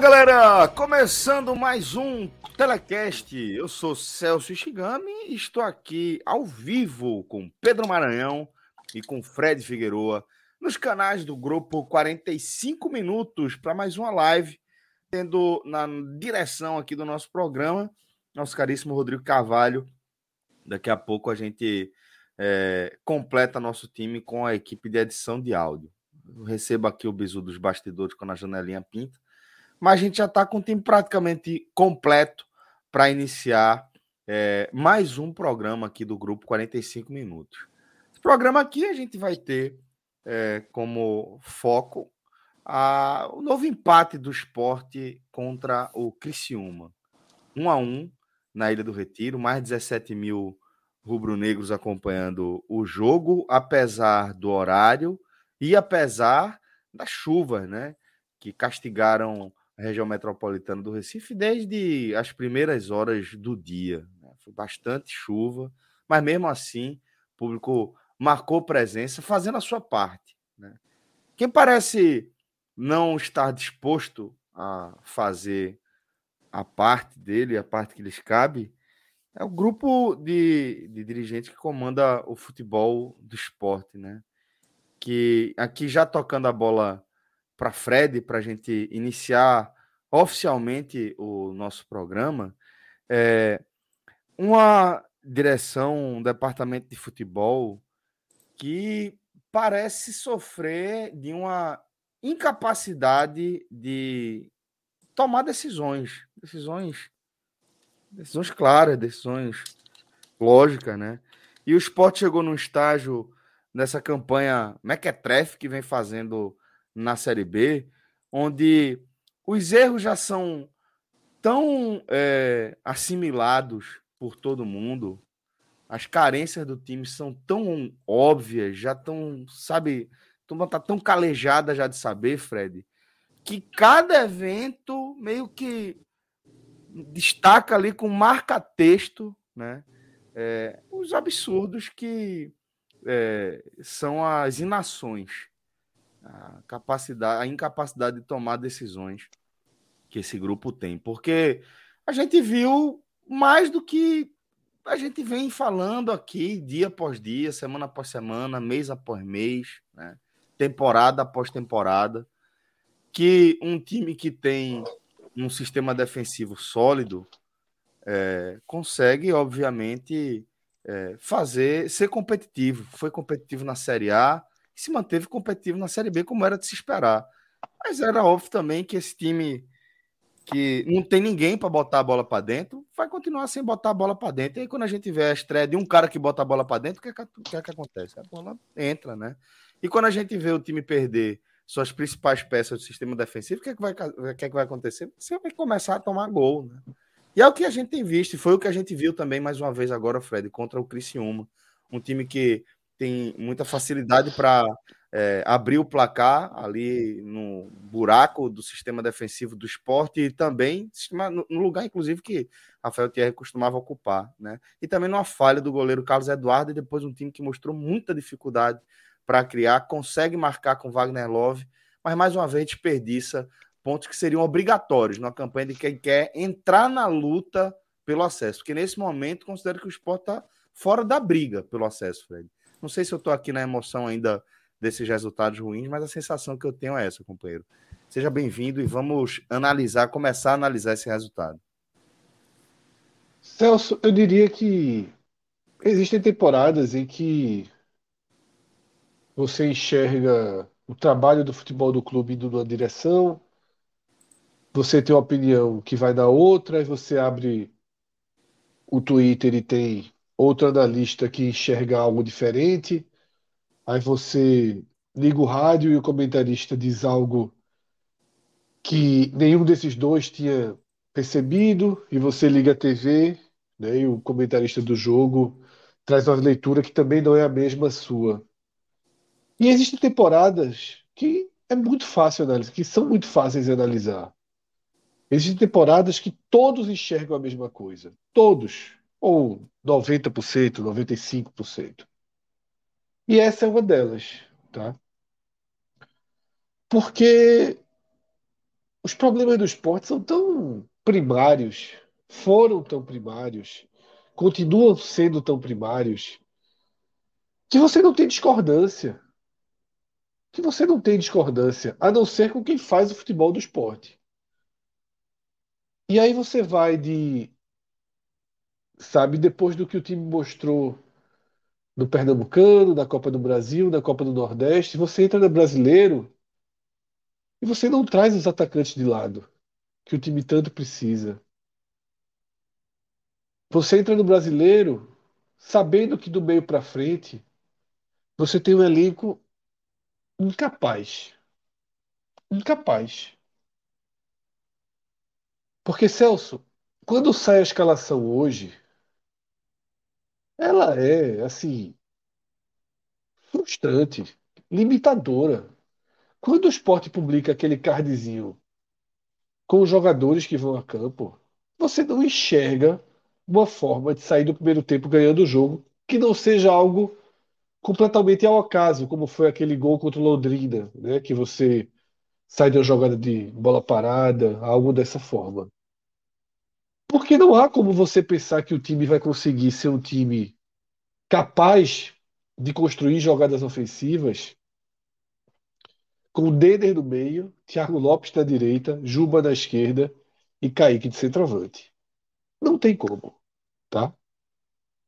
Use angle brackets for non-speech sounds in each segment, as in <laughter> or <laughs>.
Galera! Começando mais um Telecast. Eu sou Celso Ishigami e estou aqui ao vivo com Pedro Maranhão e com Fred Figueroa nos canais do grupo 45 Minutos para mais uma live, tendo na direção aqui do nosso programa nosso caríssimo Rodrigo Carvalho. Daqui a pouco a gente é, completa nosso time com a equipe de edição de áudio. Eu recebo aqui o bisu dos bastidores quando a janelinha pinta mas a gente já está com o time praticamente completo para iniciar é, mais um programa aqui do grupo 45 minutos. Esse programa aqui a gente vai ter é, como foco a, o novo empate do esporte contra o Criciúma. Um a um na Ilha do Retiro, mais de 17 mil rubro-negros acompanhando o jogo, apesar do horário e apesar das chuvas, né? Que castigaram região metropolitana do Recife desde as primeiras horas do dia. Né? Foi bastante chuva, mas mesmo assim, o público marcou presença, fazendo a sua parte. Né? Quem parece não estar disposto a fazer a parte dele, a parte que lhes cabe, é o grupo de, de dirigentes que comanda o futebol do esporte, né? Que aqui já tocando a bola para Fred, para a gente iniciar oficialmente o nosso programa, é uma direção, um departamento de futebol que parece sofrer de uma incapacidade de tomar decisões, decisões, decisões claras, decisões lógicas, né? E o esporte chegou num estágio nessa campanha mequetrefe que vem fazendo na Série B, onde os erros já são tão é, assimilados por todo mundo, as carências do time são tão óbvias, já tão, sabe, turma tá tão calejada já de saber, Fred, que cada evento meio que destaca ali com marca-texto, né? É, os absurdos que é, são as inações a capacidade, a incapacidade de tomar decisões que esse grupo tem, porque a gente viu mais do que a gente vem falando aqui dia após dia, semana após semana, mês após mês, né? temporada após temporada, que um time que tem um sistema defensivo sólido é, consegue, obviamente, é, fazer ser competitivo. Foi competitivo na Série A, e se manteve competitivo na Série B, como era de se esperar. Mas era óbvio também que esse time que não tem ninguém para botar a bola para dentro, vai continuar sem botar a bola para dentro. E aí, quando a gente vê a estreia de um cara que bota a bola para dentro, o que, é que, que, é que acontece? A bola entra, né? E quando a gente vê o time perder suas principais peças do sistema defensivo, o que é que vai, o que é que vai acontecer? Você vai começar a tomar gol, né? E é o que a gente tem visto, e foi o que a gente viu também mais uma vez agora, Fred, contra o Criciúma. Um time que tem muita facilidade para é, abrir o placar ali no buraco do sistema defensivo do esporte e também no lugar, inclusive, que Rafael Thierry costumava ocupar, né? E também numa falha do goleiro Carlos Eduardo e depois um time que mostrou muita dificuldade para criar, consegue marcar com Wagner Love, mas mais uma vez desperdiça pontos que seriam obrigatórios na campanha de quem quer entrar na luta pelo acesso, porque nesse momento considero que o esporte está fora da briga pelo acesso, Fred. Não sei se eu estou aqui na emoção ainda desses resultados ruins, mas a sensação que eu tenho é essa, companheiro. Seja bem-vindo e vamos analisar, começar a analisar esse resultado. Celso, eu diria que existem temporadas em que você enxerga o trabalho do futebol do clube indo numa direção, você tem uma opinião que vai na outra, e você abre o Twitter e tem outro analista que enxerga algo diferente, aí você liga o rádio e o comentarista diz algo que nenhum desses dois tinha percebido, e você liga a TV, né, e o comentarista do jogo traz uma leitura que também não é a mesma sua. E existem temporadas que é muito fácil analisar, que são muito fáceis de analisar. Existem temporadas que todos enxergam a mesma coisa. Todos. Ou 90%, 95%. E essa é uma delas, tá? Porque os problemas do esporte são tão primários, foram tão primários, continuam sendo tão primários, que você não tem discordância. Que você não tem discordância, a não ser com quem faz o futebol do esporte. E aí você vai de, sabe, depois do que o time mostrou no Pernambucano, na Copa do Brasil, na Copa do Nordeste, você entra no Brasileiro e você não traz os atacantes de lado que o time tanto precisa. Você entra no Brasileiro sabendo que do meio para frente você tem um elenco incapaz. Incapaz. Porque, Celso, quando sai a escalação hoje, ela é, assim, frustrante, limitadora. Quando o esporte publica aquele cardzinho com os jogadores que vão a campo, você não enxerga uma forma de sair do primeiro tempo ganhando o jogo que não seja algo completamente ao acaso, como foi aquele gol contra o Londrina, né? Que você sai de uma jogada de bola parada, algo dessa forma. Porque não há como você pensar que o time vai conseguir ser um time capaz de construir jogadas ofensivas com o Deder no meio, Thiago Lopes na direita, Juba na esquerda e Kaique de centroavante. Não tem como, tá?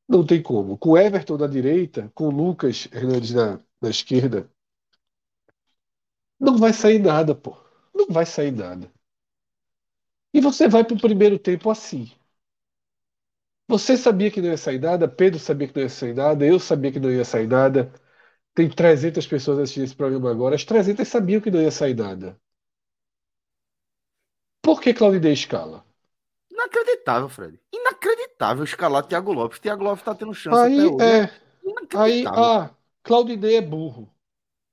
Não tem como. Com Everton na direita, com Lucas Hernandes na, na esquerda, não vai sair nada, pô. Não vai sair nada. E você vai para o primeiro tempo assim. Você sabia que não ia sair nada, Pedro sabia que não ia sair nada, eu sabia que não ia sair nada. Tem 300 pessoas assistindo esse programa agora, as 300 sabiam que não ia sair nada. Por que Claudinei escala? Inacreditável, Fred. Inacreditável escalar Thiago Lopes. Thiago Lopes está tendo chance aí, até hoje. É, aí, ah, Claudinei é burro.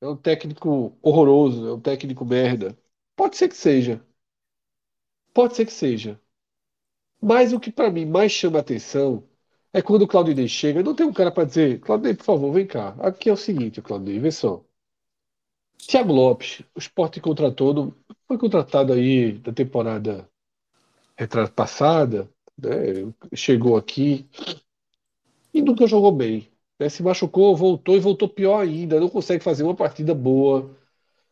É um técnico horroroso, é um técnico merda. Pode ser que seja. Pode ser que seja. Mas o que para mim mais chama atenção é quando o Claudinei chega, não tem um cara para dizer, Claudinei, por favor, vem cá. Aqui é o seguinte, Claudinei, vê só. Thiago Lopes, o Sport contratou, foi contratado aí da temporada passada, né? chegou aqui e nunca jogou bem. Né? Se machucou, voltou e voltou pior ainda. Não consegue fazer uma partida boa.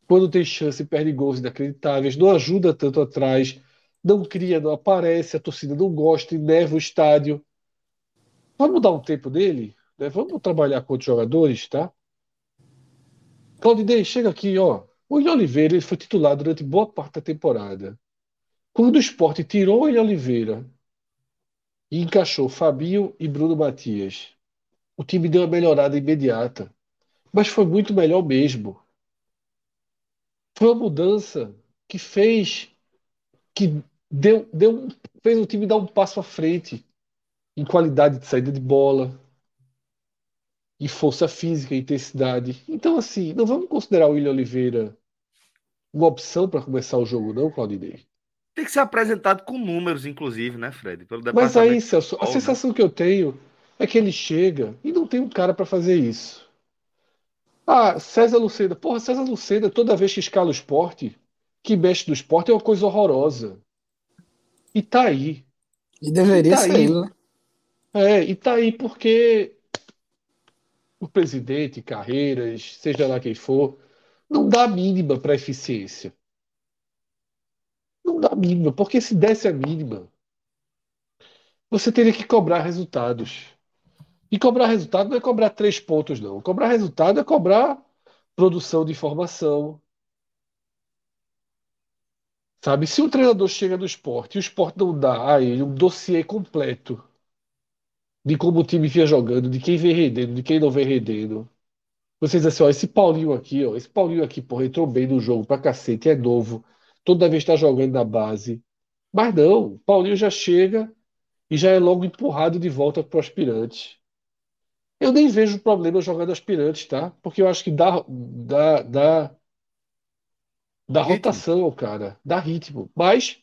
Quando tem chance, perde gols inacreditáveis. Não ajuda tanto atrás. Não cria, não aparece. A torcida não gosta, neva o estádio. Vamos dar um tempo dele? Né? Vamos trabalhar com outros jogadores, tá? Claudinei, chega aqui, ó. O William Oliveira ele foi titular durante boa parte da temporada. Quando o esporte tirou o William Oliveira e encaixou Fabinho e Bruno Matias, o time deu uma melhorada imediata. Mas foi muito melhor mesmo. Foi uma mudança que fez que deu, deu, fez o time dar um passo à frente em qualidade de saída de bola, em força física, intensidade. Então, assim, não vamos considerar o William Oliveira uma opção para começar o jogo, não, Claudinei. Tem que ser apresentado com números, inclusive, né, Fred? Mas aí, Celso, a sensação que eu tenho é que ele chega e não tem um cara para fazer isso. Ah, César Lucena. Porra, César Lucena, toda vez que escala o esporte, que mexe no esporte, é uma coisa horrorosa. E tá aí. E deveria e tá aí. né? É, e tá aí porque o presidente, Carreiras, seja lá quem for, não dá a mínima para eficiência. Não dá a mínima, porque se desse a mínima, você teria que cobrar resultados. E cobrar resultado não é cobrar três pontos, não. Cobrar resultado é cobrar produção de informação. Sabe? Se o treinador chega no esporte e o esporte não dá a ele um dossiê completo de como o time vinha jogando, de quem vem rendendo, de quem não vem rendendo. Vocês dizem assim, ó, esse Paulinho aqui, ó, esse Paulinho aqui, porra, entrou bem no jogo pra cacete, é novo, toda vez está jogando na base. Mas não, Paulinho já chega e já é logo empurrado de volta pro aspirante. Eu nem vejo problema jogando aspirantes, tá? Porque eu acho que dá, dá, dá, dá Ritmo. rotação ao cara, dá ritmo. Mas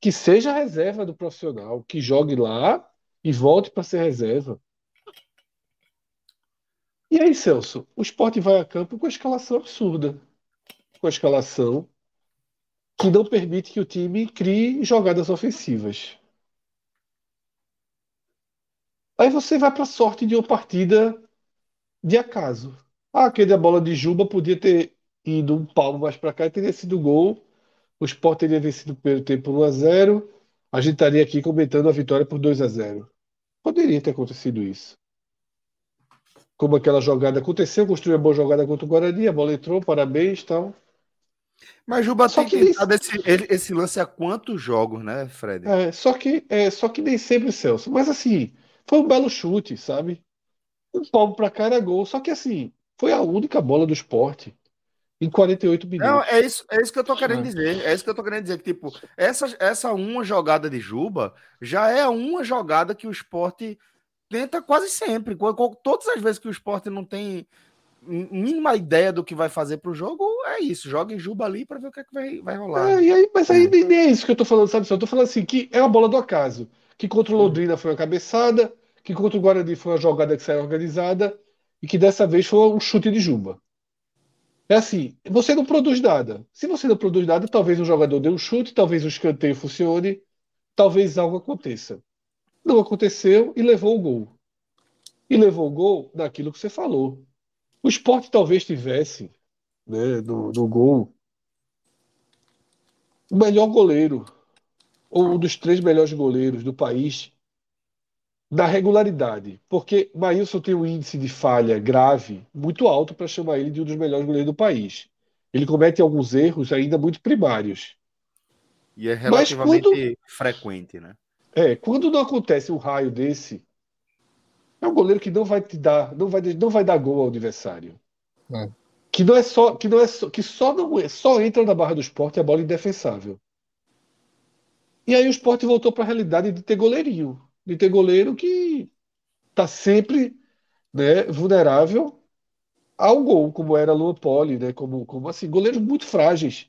que seja reserva do profissional, que jogue lá e volte para ser reserva. E aí, Celso, o Sport vai a campo com a escalação absurda. Com a escalação que não permite que o time crie jogadas ofensivas. Aí você vai para a sorte de uma partida de acaso. Ah, aquele a bola de Juba podia ter ido um palmo mais para cá e teria sido gol. O Sport teria vencido o primeiro tempo por 1 a 0. A gente estaria aqui comentando a vitória por 2 a 0. Poderia ter acontecido isso. Como aquela jogada aconteceu, construiu uma boa jogada contra o Guarani, a bola entrou, parabéns, tal. Mas Juba Só tem que tentado esse, esse lance há quantos jogos, né, Fred? É, só que é, só que nem sempre, Celso. Mas assim, foi um belo chute, sabe? Um palmo para cá era gol. Só que assim, foi a única bola do esporte em 48 Não, minutos. é isso, é isso que eu tô querendo É. dizer. É isso que eu tô querendo dizer. Que, tipo, essa, essa uma jogada de Juba já é uma jogada que o esporte tenta quase sempre. Todas as vezes que o esporte não tem mínima ideia do que vai fazer pro jogo, é isso. Joga em Juba ali para ver o que, é que vai, vai rolar. É, e aí, mas aí nem, nem é isso que eu tô falando, sabe? Eu tô falando assim, que é uma bola do acaso. Que contra o Londrina foi uma cabeçada, que contra o Guarani foi uma jogada que saiu organizada, e que dessa vez foi um chute de Juba. É assim, você não produz nada. Se você não produz nada, talvez um jogador dê um chute, talvez o escanteio funcione, talvez algo aconteça. Não aconteceu e levou o gol. E levou o gol naquilo que você falou. O Sport talvez tivesse, né, no, no gol, o melhor goleiro, ou um dos três melhores goleiros do país, da regularidade. Porque Maílson tem um índice de falha grave muito alto para chamar ele de um dos melhores goleiros do país. Ele comete alguns erros ainda muito primários. E é relativamente quando- frequente, né? É, quando não acontece um raio desse, é um goleiro que não vai te dar, não vai, não vai dar gol ao adversário. É. Que não é só, que não é só, que só não é, só entra na barra do esporte a bola indefensável. E aí o esporte voltou para a realidade de ter goleirinho, de ter goleiro que tá sempre, né, vulnerável ao gol, como era Luan Poli, né, como, como assim, goleiros muito frágeis.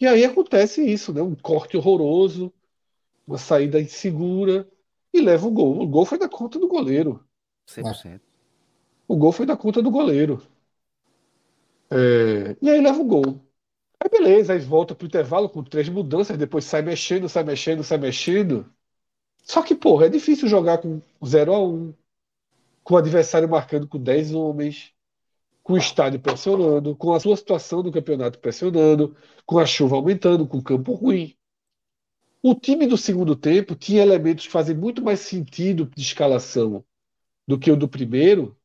E aí acontece isso, né, um corte horroroso, uma saída insegura e leva o gol. O gol foi da conta do goleiro. 100%. O gol foi da conta do goleiro. É, E aí leva o gol. Aí beleza, aí volta pro intervalo com três mudanças, depois sai mexendo, sai mexendo, sai mexendo. Só que, porra, é difícil jogar com 0 a 1 com o adversário marcando com 10 homens, com o estádio pressionando, com a sua situação do campeonato pressionando, com a chuva aumentando, com o campo ruim. O time do segundo tempo tinha elementos que fazem muito mais sentido de escalação do que o do primeiro,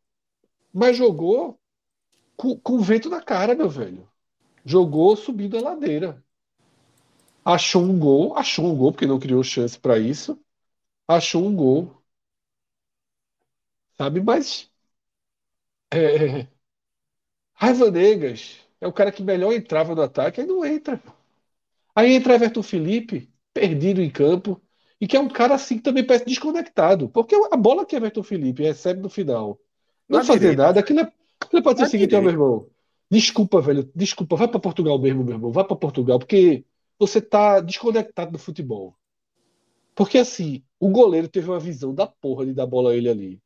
mas jogou com, com vento na cara, meu velho. Jogou subindo a ladeira. Achou um gol, achou um gol, porque não criou chance para isso. Achou um gol. Sabe, mas. É, Raiva Negas é o cara que melhor entrava no ataque, aí não entra. Aí entra Everton Felipe, perdido em campo, e que é um cara assim que também parece desconectado. Porque a bola que Everton Felipe recebe no final, não Na fazer direita, nada, aquilo, é, aquilo pode ser o seguinte, ó, meu irmão. Desculpa, velho, desculpa, vai para Portugal mesmo, meu irmão, vai para Portugal, porque você tá desconectado do futebol. Porque assim, o goleiro teve uma visão da porra de dar bola a ele ali.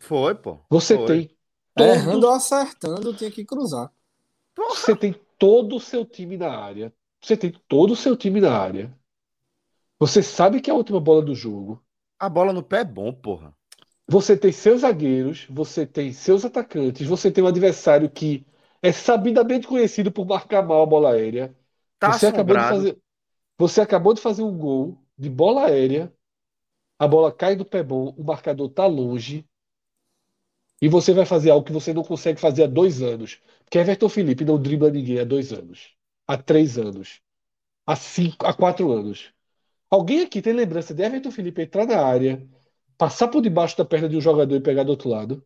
Foi, pô. Você Foi. tem É, todo, Errando ou acertando, tinha que cruzar. você tem todo o seu time na área. Você tem todo o seu time na área. Você sabe que é a última bola do jogo. A bola no pé é bom, porra. Você tem seus zagueiros, você tem seus atacantes, você tem um adversário que é sabidamente conhecido por marcar mal a bola aérea. Tá Você acabou de fazer, você acabou de fazer um gol de bola aérea. A bola cai do pé bom, o marcador tá longe. E você vai fazer algo que você não consegue fazer há dois anos. Porque Everton Felipe não dribla ninguém há dois anos, há três anos, há cinco, há quatro anos. Alguém aqui tem lembrança de Everton Felipe entrar na área, passar por debaixo da perna de um jogador e pegar do outro lado?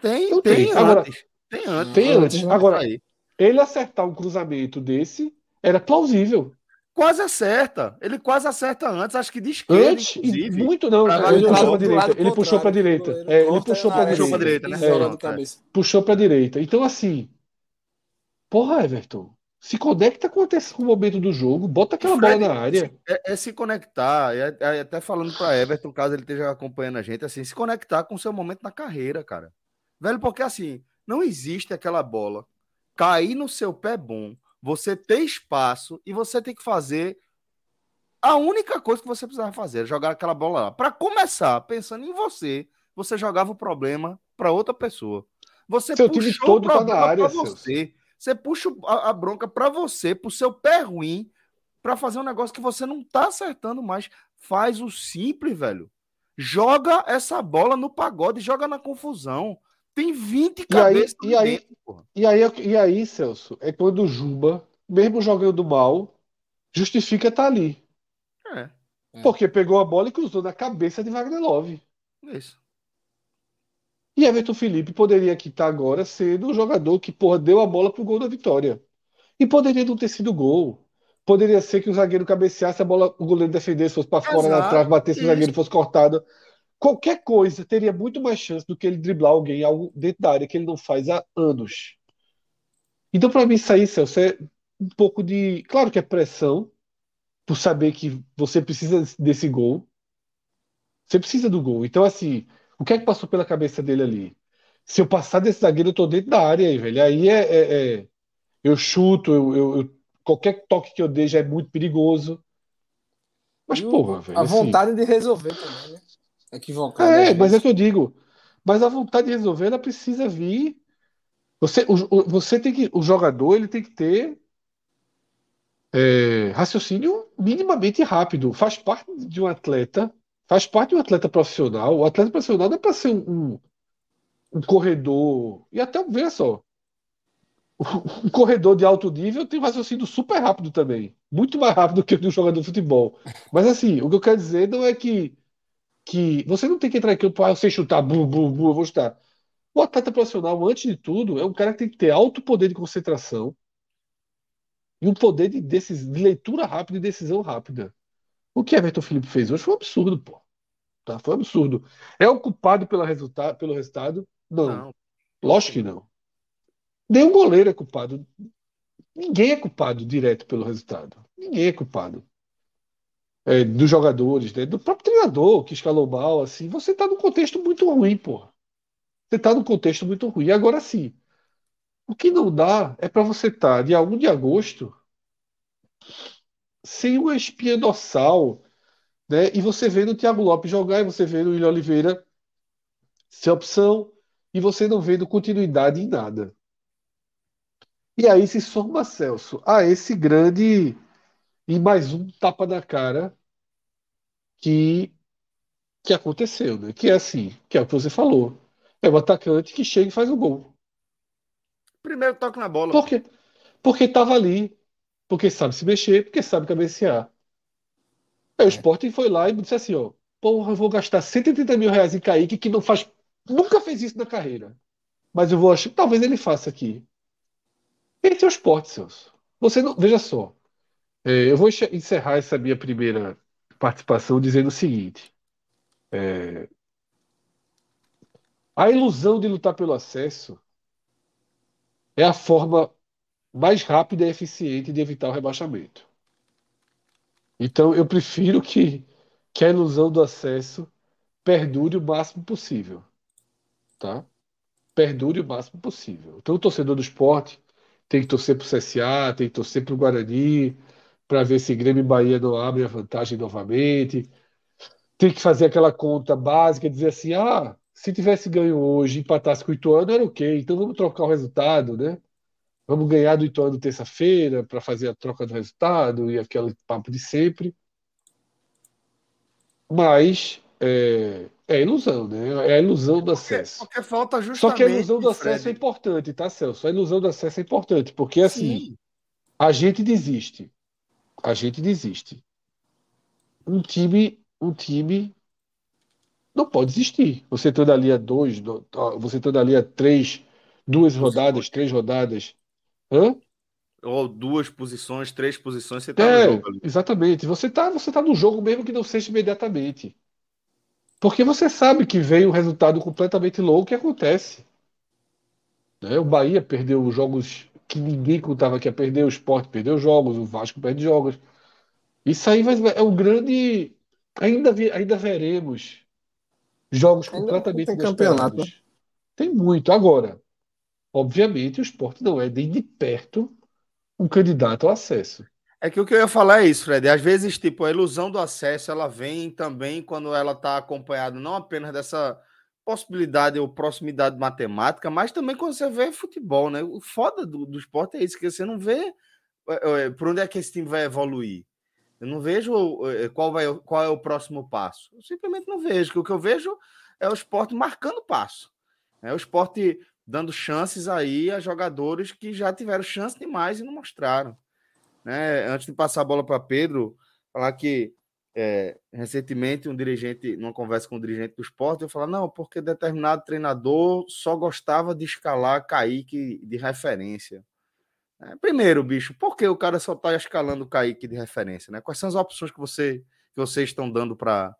Tem, Não tem, tem. Agora- antes. Tem antes. Tem antes. Agora, Aí. ele acertar um cruzamento desse era plausível. Quase acerta. Ele quase acerta antes, acho que de esquerda, Antes, inclusive. muito não. Ele puxou direita. Ele puxou para contrário, direita. É, ele puxou para Puxou pra direita. direita, né? É. Puxou para direita. Então, assim, porra, Everton, se conecta com o com o momento do jogo, bota aquela bola Fred, na área. É, é se conectar, é, é até falando para Everton, caso ele esteja acompanhando a gente, assim, se conectar com o seu momento na carreira, cara. Velho, porque assim, não existe aquela bola cair no seu pé bom, você ter espaço e você tem que fazer a única coisa que você precisava fazer, jogar aquela bola lá. Para começar, pensando em você, você jogava o problema para outra pessoa. Você Seu time puxou todo o tá problema área, pra você. Você puxa a, a bronca para você, pro seu pé ruim, para fazer um negócio que você não tá acertando mais. Faz o simples, velho. Joga essa bola no pagode, joga na confusão. Tem 20 E aí- cabeças e aí- dentro, porra. E aí, e aí, Celso, é quando o Juba, mesmo jogando mal, justifica estar ali. É, É. Porque pegou a bola e cruzou na cabeça de Wagner Love. isso. E Everton Felipe poderia aqui estar agora sendo o jogador que, porra, deu a bola pro gol da vitória. E poderia não ter sido gol. Poderia ser que o zagueiro cabeceasse a bola, o goleiro defendesse, fosse para fora na Exato, trave, batesse o zagueiro, fosse cortado. Qualquer coisa teria muito mais chance do que ele driblar alguém algo dentro da área que ele não faz há anos. Então, para mim, isso aí, Celso, é um pouco de. Claro que é pressão, por saber que você precisa desse gol. Você precisa do gol. Então, assim, o que é que passou pela cabeça dele ali? Se eu passar desse zagueiro, eu tô dentro da área aí, velho. Aí é, é- é- eu chuto, eu, eu- eu- qualquer toque que eu dê já é muito perigoso. Mas, E porra, velho. A assim, vontade de resolver também, né? Equivocado. é, às mas é que eu digo. Mas a vontade de resolver, ela precisa vir. Você, o, o- você tem que, o jogador, ele tem que ter é, raciocínio minimamente rápido. Faz parte de um atleta, faz parte de um atleta profissional. O atleta profissional não é para ser um, um, um corredor. E até, veja só, <laughs> um corredor de alto nível tem um raciocínio super rápido também. Muito mais rápido que o de um jogador de futebol. Mas assim, o que eu quero dizer não é que que você não tem que entrar em campo, ah, eu sei chutar, bu, bu, bu, eu vou chutar. O atleta profissional, antes de tudo, é um cara que tem que ter alto poder de concentração e um poder de, decis- de leitura rápida e decisão rápida. O que Everton Felipe fez hoje foi um absurdo, pô. Tá? Foi um absurdo. É o culpado pela resulta pelo resultado? Não. Não. Lógico que não. Nenhum goleiro é culpado. Ninguém é culpado direto pelo resultado. Ninguém é culpado. É, dos jogadores, né? Do próprio treinador que escalou mal, assim. Você está num contexto muito ruim, porra. Você está num contexto muito ruim. Agora sim, o que não dá é para você estar dia 1 de agosto sem uma espinha dorsal, né? E você vendo o Thiago Lopes jogar, e você vendo o William Oliveira ser opção, e você não vendo continuidade em nada. E aí se soma, Celso, a esse grande e mais um tapa na cara que que aconteceu, né? Que é assim, que é o que você falou. É o atacante que chega e faz o gol. Primeiro toque na bola. Por quê? Porque estava ali, porque sabe se mexer, porque sabe cabecear. Aí o Sporting foi lá e disse assim, ó, porra, eu vou gastar 130 mil reais em Kaique, que não faz, nunca fez isso na carreira. Mas eu vou achar, talvez ele faça aqui. Esse é o Sport, Celso. Você não, veja só, é, eu vou encerrar essa minha primeira participação dizendo o seguinte. é, a ilusão de lutar pelo acesso é a forma mais rápida e eficiente de evitar o rebaixamento. Então, eu prefiro que, que a ilusão do acesso perdure o máximo possível, tá? Perdure o máximo possível. Então, o torcedor do esporte tem que torcer para o CSA, tem que torcer para o Guarani, para ver se Grêmio e Bahia não abrem a vantagem novamente. Tem que fazer aquela conta básica, dizer assim, ah, se tivesse ganho hoje, empatasse com o Ituano, era ok. Então, vamos trocar o resultado, né? Vamos ganhar do Ituano terça-feira para fazer a troca do resultado e aquele papo de sempre. Mas é, É ilusão, né? É a ilusão do Porque, acesso. porque falta Só justamente. que a ilusão do acesso é Fred. importante, tá, Celso? A ilusão do acesso é importante, porque assim, Sim. a gente desiste. A gente desiste. Um time, um time não pode desistir. Você estando ali a dois, do- ó, você estando ali a três, duas rodadas, três rodadas. Hã? Ou duas posições, três posições, você tá no É, jogo ali. exatamente. Você tá, você tá no jogo mesmo que não seja imediatamente. Porque você sabe que vem um resultado completamente louco que acontece. né? O Bahia perdeu jogos que ninguém contava que ia perder, o Sport perdeu jogos, o Vasco perde jogos. Isso aí vai, é um grande. Ainda, vi- ainda veremos jogos Ainda completamente tem campeonato, inesperados. Tem muito. Agora, obviamente, o Sport não é nem de perto um candidato ao acesso. É que o que eu ia falar é isso, Fred. Às vezes, tipo, a ilusão do acesso, ela vem também quando ela está acompanhada não apenas dessa possibilidade ou proximidade matemática, mas também quando você vê futebol, né? O foda do, do esporte é isso, que você não vê é, é, por onde é que esse time vai evoluir. Eu não vejo é, qual, vai, qual é o próximo passo. Eu simplesmente não vejo. O que eu vejo é o esporte marcando passo. É o esporte dando chances aí a jogadores que já tiveram chance demais e não mostraram né? Antes de passar a bola para Pedro, falar que é, recentemente um dirigente, numa conversa com um dirigente do esporte, eu falar, não, porque determinado treinador só gostava de escalar Kaique de referência. É, primeiro, bicho, por que o cara só está escalando Kaique de referência? Né? Quais são as opções que, você, que vocês estão dando para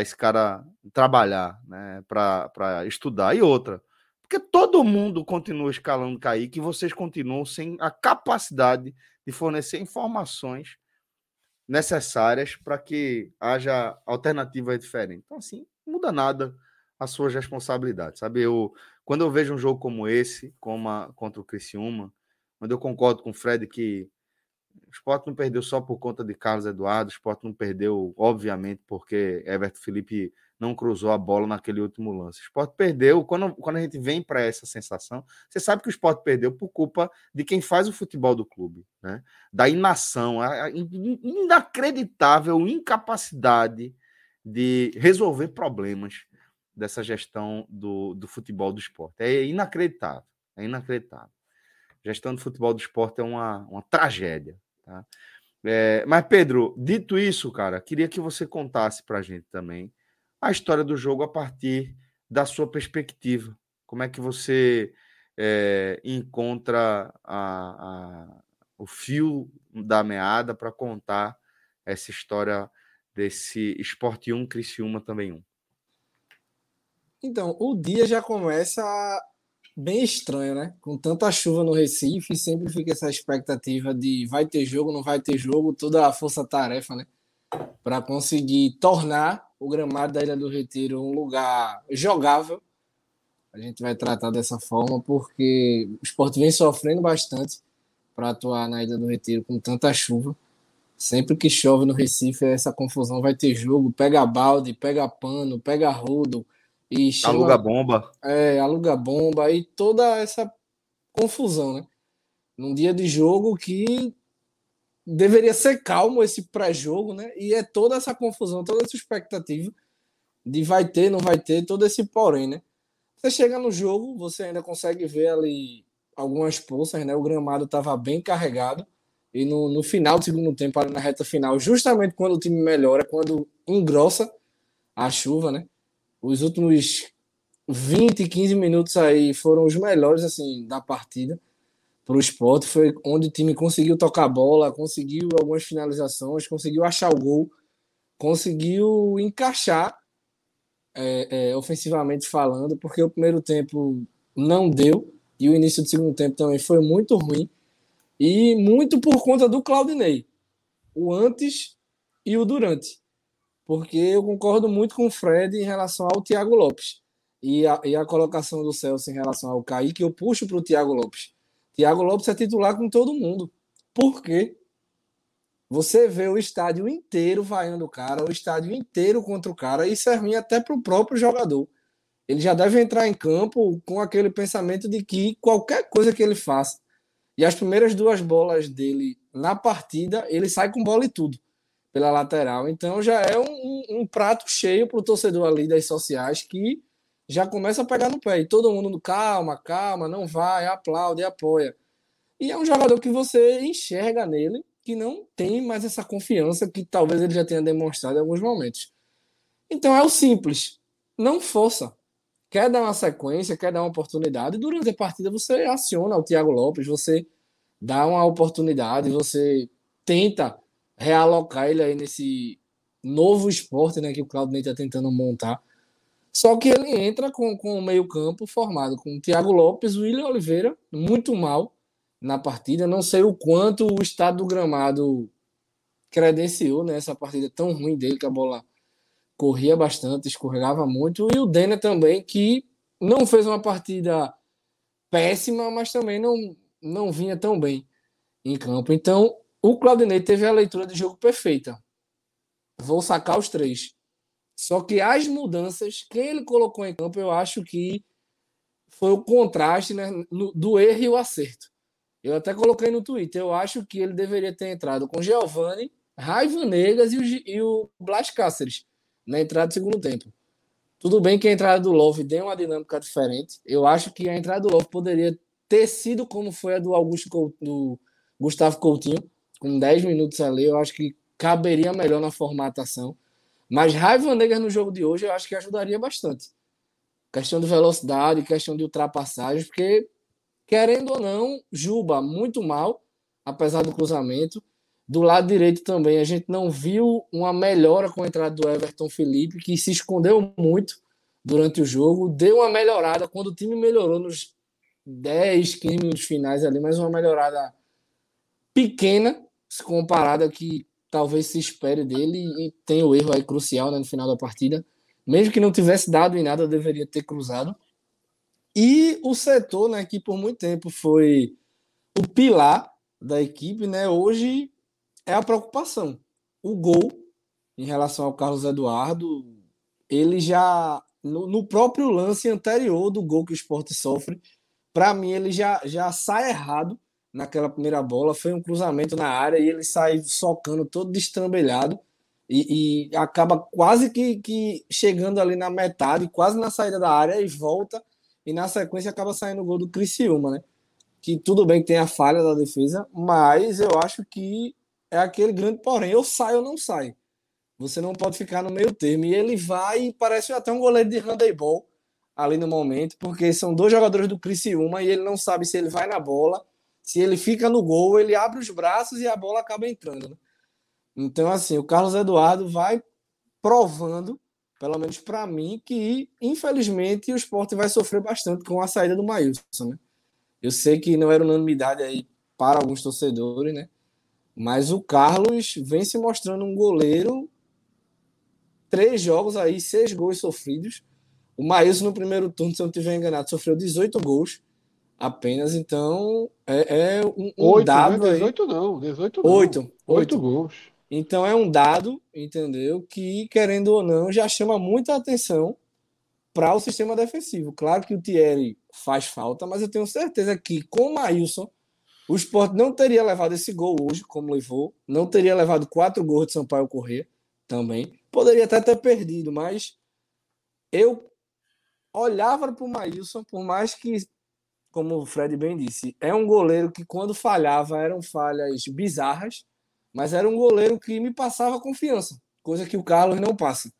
esse cara trabalhar, né? para estudar? E outra, porque todo mundo continua escalando Kaique e vocês continuam sem a capacidade de fornecer informações necessárias para que haja alternativas diferentes. Então, assim, não muda nada as suas responsabilidades, sabe? Eu, quando eu vejo um jogo como esse, como a, contra o Criciúma, onde eu concordo com o Fred que o Sport não perdeu só por conta de Carlos Eduardo, o Sport não perdeu, obviamente, porque Everton Felipe não cruzou a bola naquele último lance. O Sport perdeu, quando, quando a gente vem para essa sensação, você sabe que o Sport perdeu por culpa de quem faz o futebol do clube, né? da inação, a inacreditável incapacidade de resolver problemas dessa gestão do, do futebol do esporte. É inacreditável, é inacreditável. A gestão do futebol do esporte é uma, uma tragédia. Tá? É, mas, Pedro, dito isso, cara, queria que você contasse para a gente também a história do jogo a partir da sua perspectiva. Como é que você é, encontra a, a, o fio da meada para contar essa história desse Esporte 1, Criciúma também 1? Então, o dia já começa bem estranho, né? Com tanta chuva no Recife, sempre fica essa expectativa de vai ter jogo, não vai ter jogo, toda a força-tarefa, né? Para conseguir tornar o gramado da Ilha do Retiro um lugar jogável. A gente vai tratar dessa forma, porque o esporte vem sofrendo bastante para atuar na Ilha do Retiro com tanta chuva. Sempre que chove no Recife, essa confusão vai ter jogo, pega balde, pega pano, pega rodo, e chama, aluga bomba. É, aluga bomba e toda essa confusão, né? Num dia de jogo que deveria ser calmo esse pré-jogo, né? E é toda essa confusão, toda essa expectativa de vai ter, não vai ter, todo esse porém, né? Você chega no jogo, você ainda consegue ver ali algumas poças, né? O gramado estava bem carregado. E no, no final do segundo tempo, ali na reta final, justamente quando o time melhora, quando engrossa a chuva, né? Os últimos 20, 15 minutos aí foram os melhores assim da partida para o esporte. Foi onde o time conseguiu tocar a bola, conseguiu algumas finalizações, conseguiu achar o gol, conseguiu encaixar é, é, ofensivamente falando, porque o primeiro tempo não deu e o início do segundo tempo também foi muito ruim e muito por conta do Claudinei, o antes e o durante porque eu concordo muito com o Fred em relação ao Thiago Lopes. E a, e a colocação do Celso em relação ao Kaique, eu puxo para o Thiago Lopes. Thiago Lopes é titular com todo mundo. Por quê? Você vê o estádio inteiro vaiando o cara, o estádio inteiro contra o cara, e isso é ruim até para o próprio jogador. Ele já deve entrar em campo com aquele pensamento de que qualquer coisa que ele faça, e as primeiras duas bolas dele na partida, ele sai com bola e tudo pela lateral. Então já é um, um prato cheio para o torcedor ali das sociais que já começa a pegar no pé. E todo mundo, calma, calma, não vai, aplaude, apoia. E é um jogador que você enxerga nele que não tem mais essa confiança que talvez ele já tenha demonstrado em alguns momentos. Então é o simples. Não força. Quer dar uma sequência, quer dar uma oportunidade, durante a partida você aciona o Thiago Lopes, você dá uma oportunidade, você tenta realocar ele aí nesse novo esporte né, que o Claudinei está tentando montar. Só que ele entra com, com o meio-campo formado com Thiago Lopes, William Oliveira, muito mal na partida. Não sei o quanto o estado do gramado credenciou nessa né, partida tão ruim dele, que a bola corria bastante, escorregava muito. E o Denner também, que não fez uma partida péssima, mas também não, não vinha tão bem em campo. Então, o Claudinei teve a leitura de jogo perfeita. Vou sacar os três. Só que as mudanças, quem ele colocou em campo, eu acho que foi o contraste né, no, do erro e o acerto. Eu até coloquei no Twitter. Eu acho que ele deveria ter entrado com Giovanni, Raiva Negas e o, e o Blas Cáceres na entrada do segundo tempo. Tudo bem que a entrada do Love deu uma dinâmica diferente. Eu acho que a entrada do Love poderia ter sido como foi a do Augusto Coutinho, do Gustavo Coutinho, com 10 minutos ali. Eu acho que caberia melhor na formatação. Mas Raiva Negra no jogo de hoje eu acho que ajudaria bastante. Questão de velocidade, questão de ultrapassagens, porque, querendo ou não, Juba muito mal, apesar do cruzamento. Do lado direito também, a gente não viu uma melhora com a entrada do Everton Felipe, que se escondeu muito durante o jogo. Deu uma melhorada quando o time melhorou nos 10, 15 minutos finais ali, mas uma melhorada pequena, se comparada que talvez se espere dele e tem o erro aí crucial né, no final da partida. Mesmo que não tivesse dado em nada, deveria ter cruzado. E o setor, né, que por muito tempo foi o pilar da equipe, né, hoje é a preocupação. O gol em relação ao Carlos Eduardo, ele já no, no próprio lance anterior do gol que o Sport sofre, para mim ele já já sai errado naquela primeira bola. Foi um cruzamento na área e ele sai socando todo destrambelhado e, e acaba quase que, que chegando ali na metade, quase na saída da área e volta. E na sequência acaba saindo o gol do Criciúma, né? Que tudo bem que tem a falha da defesa, mas eu acho que é aquele grande porém. Eu saio ou não saio. Você não pode ficar no meio termo. E ele vai e parece até um goleiro de handebol ali no momento, porque são dois jogadores do Criciúma e ele não sabe se ele vai na bola se ele fica no gol, ele abre os braços e a bola acaba entrando. Né? Então, assim, o Carlos Eduardo vai provando, pelo menos para mim, que infelizmente o esporte vai sofrer bastante com a saída do Maílson. Né? Eu sei que não era unanimidade aí para alguns torcedores, né? Mas o Carlos vem se mostrando um goleiro. Três jogos aí, seis gols sofridos. O Maílson no primeiro turno, se eu não estiver enganado, sofreu 18 gols apenas. Então, é, é um, um 8, dado. Né? 18 não, 18 não. 8, 8 gols. Então, é um dado, entendeu? Que, querendo ou não, já chama muita atenção para o sistema defensivo. Claro que o Thierry faz falta, mas eu tenho certeza que com o Maílson, o Sport não teria levado esse gol hoje, como levou, não teria levado quatro gols de Sampaio Correr também. Poderia até ter perdido, mas eu olhava para o Maílson, por mais que como o Fred bem disse, é um goleiro que quando falhava eram falhas bizarras, mas era um goleiro que me passava confiança, coisa que o Carlos não passa.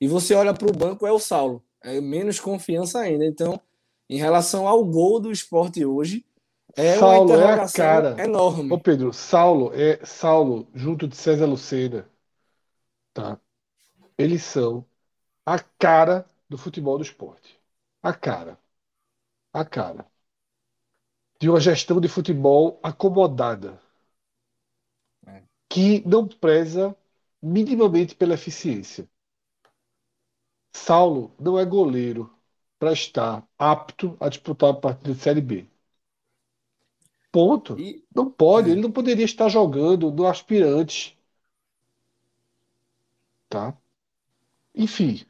E você olha para o banco, é o Saulo, é menos confiança ainda. Então, em relação ao gol do esporte hoje, é Saulo uma interrogação é a cara. enorme. Ô Pedro, Saulo é Saulo junto de César Lucena, tá? Eles são a cara do futebol do esporte. A cara. A cara de uma gestão de futebol acomodada, é. que não preza minimamente pela eficiência. Saulo não é goleiro para estar apto a disputar a partida de Série B. Ponto. E... Não pode, é. ele não poderia estar jogando no aspirante. Tá? Enfim.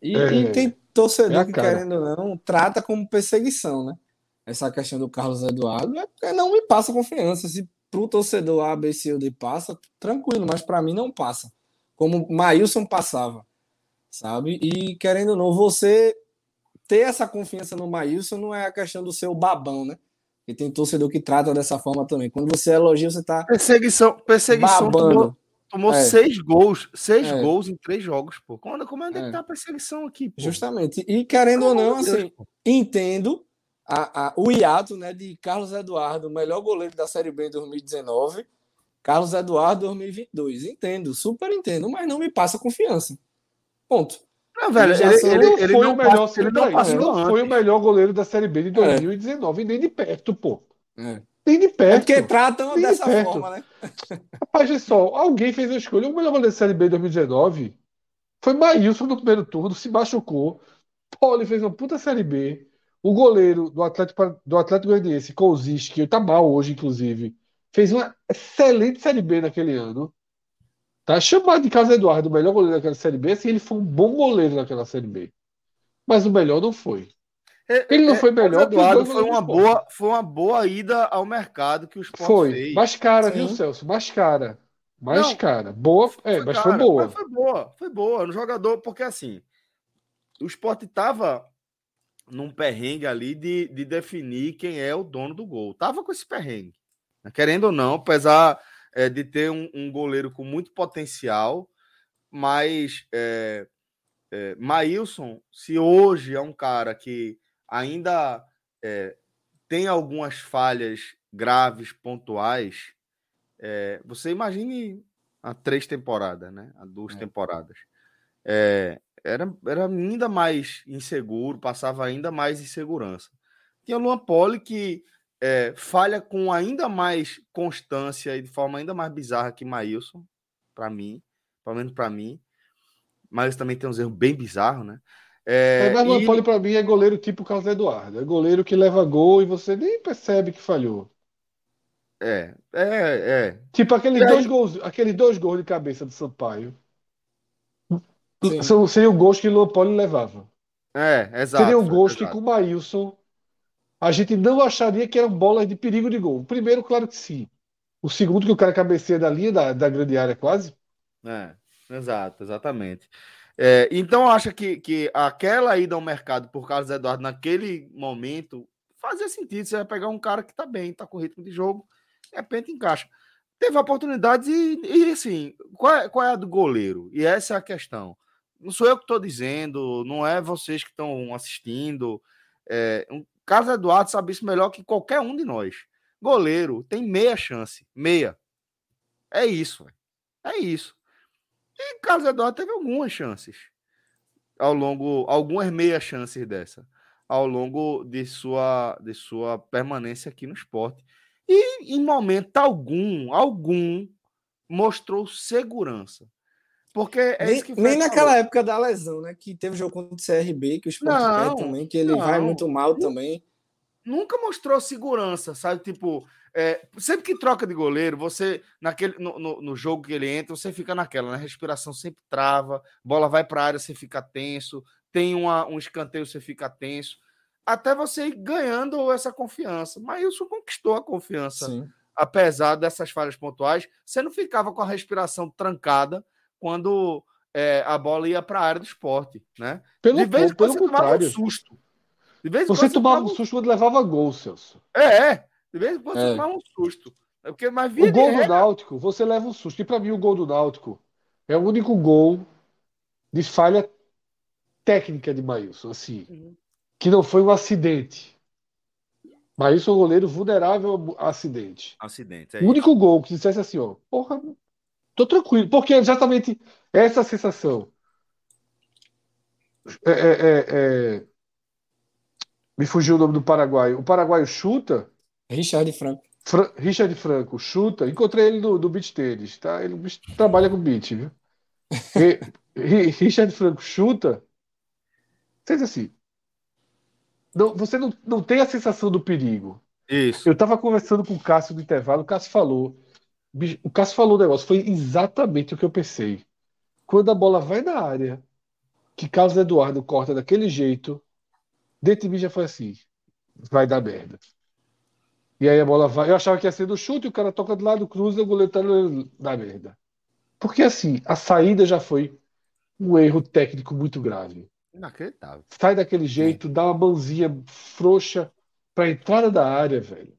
E, é, e tem torcedor é que, querendo ou não, trata como perseguição, né? Essa questão do Carlos Eduardo é não me passa confiança. Se pro torcedor A, B, C ou D passa, tranquilo, mas para mim não passa. Como Maílson passava, sabe? E querendo ou não, você ter essa confiança no Maílson não é a questão do seu babão, né? E tem torcedor que trata dessa forma também. Quando você elogia, você tá. Perseguição, perseguição Babando. tomou, tomou É. seis gols. Seis É. gols em três jogos, pô. Como, como é que É. tá a perseguição aqui, pô? Justamente. E querendo ou Pelo não, de Deus, assim, pô. entendo a, a- o hiato né, de Carlos Eduardo, o melhor goleiro da Série B em 2019, Carlos Eduardo 2022. Entendo, super entendo, mas não me passa confiança. Ponto. Não, velho, ele, ele, não ele foi não o melhor, passa- ele não passou não foi o melhor goleiro da Série B de É. 2019, nem de perto, pô. É. Nem de É perto. porque tratam Nem de dessa perto. forma, né? <laughs> Rapaz, olha só, alguém fez a escolha. O melhor goleiro da Série B de 2019 foi Maílson no primeiro turno, se machucou. Poli fez uma puta Série B. O goleiro do Atlético, do Atlético Goianiense, Kozic, que tá mal hoje, inclusive, fez uma excelente Série B naquele ano. Tá chamado de Carlos Eduardo, o melhor goleiro daquela Série B, assim, ele foi um bom goleiro naquela Série B. Mas o melhor não foi. Ele não É, foi é, melhor os Eduardo foi uma do boa, foi uma boa ida ao mercado que o Sport Foi. fez. Mais cara, viu, Sim. Celso? Mais cara. Mais Não. cara. Boa, é, mas foi cara, boa. mas foi boa, foi boa. No jogador, porque assim, o Sport tava num perrengue ali de, de definir quem é o dono do gol. Tava com esse perrengue. né? Querendo ou não, apesar é, de ter um, um goleiro com muito potencial, mas é, é, Maílson, se hoje é um cara que ainda é, tem algumas falhas graves, pontuais, é, você imagine há três temporadas, né? Há duas É. temporadas. É, era, era ainda mais inseguro, passava ainda mais insegurança. Tinha o Luan Poli que é, falha com ainda mais constância e de forma ainda mais bizarra que Maílson, para mim, pelo menos para mim. Mas também tem uns erros bem bizarros, né? É, É, o e- Lampoli pra mim é goleiro tipo Carlos Eduardo. É goleiro que leva gol e você nem percebe que falhou. é, é, é. Tipo aqueles E aí- dois gols, aqueles dois gols de cabeça do Sampaio. Sim. São, seriam gols que o Lampoli levava. É, exato. Seriam gols que exato. com o Maílson a gente não acharia que eram bolas de perigo de gol. O primeiro, claro que sim. O segundo, que o cara cabeceia da linha da, da grande área quase. É, exato, exatamente. É, então, acha que, que aquela ida ao mercado por Carlos Eduardo naquele momento fazia sentido. Você vai pegar um cara que tá bem, tá com ritmo de jogo, de repente encaixa. Teve oportunidades e, e assim, qual é, qual é a do goleiro? E essa é a questão. Não sou eu que estou dizendo, não é vocês que estão assistindo. É, um, Carlos Eduardo sabe isso melhor que qualquer um de nós. Goleiro tem meia chance, meia. É isso, é isso. E Carlos Eduardo teve algumas chances ao longo, algumas meias chances dessa, ao longo de sua, de sua permanência aqui no esporte. E em momento algum, algum, mostrou segurança. Porque é nem isso que o nem naquela falou. época da lesão, né? Que teve jogo contra o CRB, que o Sport também, que ele vai não. muito mal também. nunca mostrou segurança, sabe? Tipo, é, sempre que troca de goleiro, você, naquele, no, no, no jogo que ele entra, você fica naquela, né? Respiração sempre trava, bola vai para a área, você fica tenso, tem uma, um escanteio, você fica tenso, até você ir ganhando essa confiança. Mas isso conquistou a confiança, Sim. apesar dessas falhas pontuais. Você não ficava com a respiração trancada quando é, a bola ia para a área do esporte, né? Pelo, de vez em quando você tomava um contrário. susto. De vez em Você quando tomava um susto quando levava gol, Celso. é, é. De vez em quando você É. tomava um susto. É porque, mas via O gol do Náutico, você leva um susto. E pra mim, o gol do Náutico é o único gol de falha técnica de Maílson, assim, Uhum. que não foi um acidente. Maílson é um goleiro vulnerável a acidente. Acidente, é O único gol que dissesse assim, ó, porra, tô tranquilo, porque é exatamente essa sensação. É, é, é, é, Me fugiu o nome do paraguaio. O paraguaio chuta. Richard Franco. Fra- Richard Franco chuta. Encontrei ele no, no beach tênis, tá? Ele trabalha com beach, viu? <laughs> E- Ri- Richard Franco chuta. Você diz assim. Não, você não, não tem a sensação do perigo. Isso. Eu tava conversando com o Cássio no intervalo, o Cássio falou. O Cássio falou o negócio, foi exatamente o que eu pensei. Quando a bola vai na área, que Carlos Eduardo corta daquele jeito, dentro de mim já foi assim: vai dar merda. E aí a bola vai. Eu achava que ia ser do chute, o cara toca do lado, cruza, o goleiro tá da merda. Porque assim, a saída já foi um erro técnico muito grave. Inacreditável. Sai daquele jeito, dá uma mãozinha frouxa pra entrada da área, velho.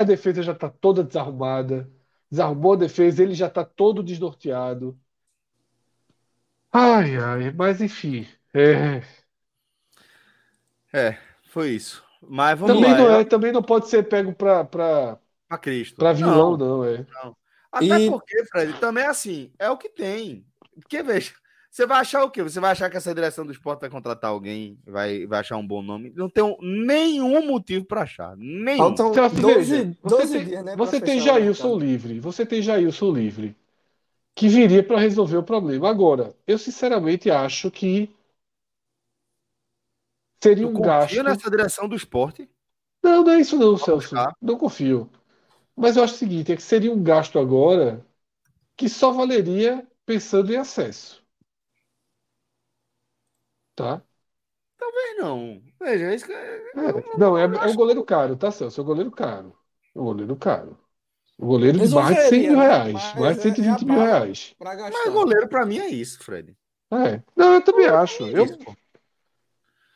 A defesa já tá toda desarrumada. Desarrumou a defesa, ele já tá todo desnorteado. Ai, ai, mas enfim. É, É, foi isso. Mas vamos também lá. não eu- é, também não pode ser pego pra, pra, Pra Cristo. pra vilão, Não, não, é. Até E- porque, Fred, também é assim, é o que tem. Porque, veja, você vai achar o quê? Você vai achar que essa direção do esporte vai contratar alguém, vai, vai achar um bom nome? Não tem um- nenhum motivo pra achar. Nenhum. Faltam Celso, 12, veja, 12 você tem, dias, né? você tem Jailson livre, você tem Jailson livre, que viria para resolver o problema. Agora, eu sinceramente acho que seria um confia gasto. nessa direção do esporte? Não, não é isso não, Vamos Celso. buscar. Não confio. Mas eu acho o seguinte, é que seria um gasto agora que só valeria pensando em acesso. Tá? Também não. Veja, é isso que. É, não, é, é um goleiro caro, tá, Celso? É um goleiro caro. É um goleiro caro. Um goleiro de mais de 100 mil reais. Mas Mais de é- é a 120 mil reais. Pra. Mas goleiro pra mim é isso, Fred. É. Não, eu também acho. Eu, Isso, pô.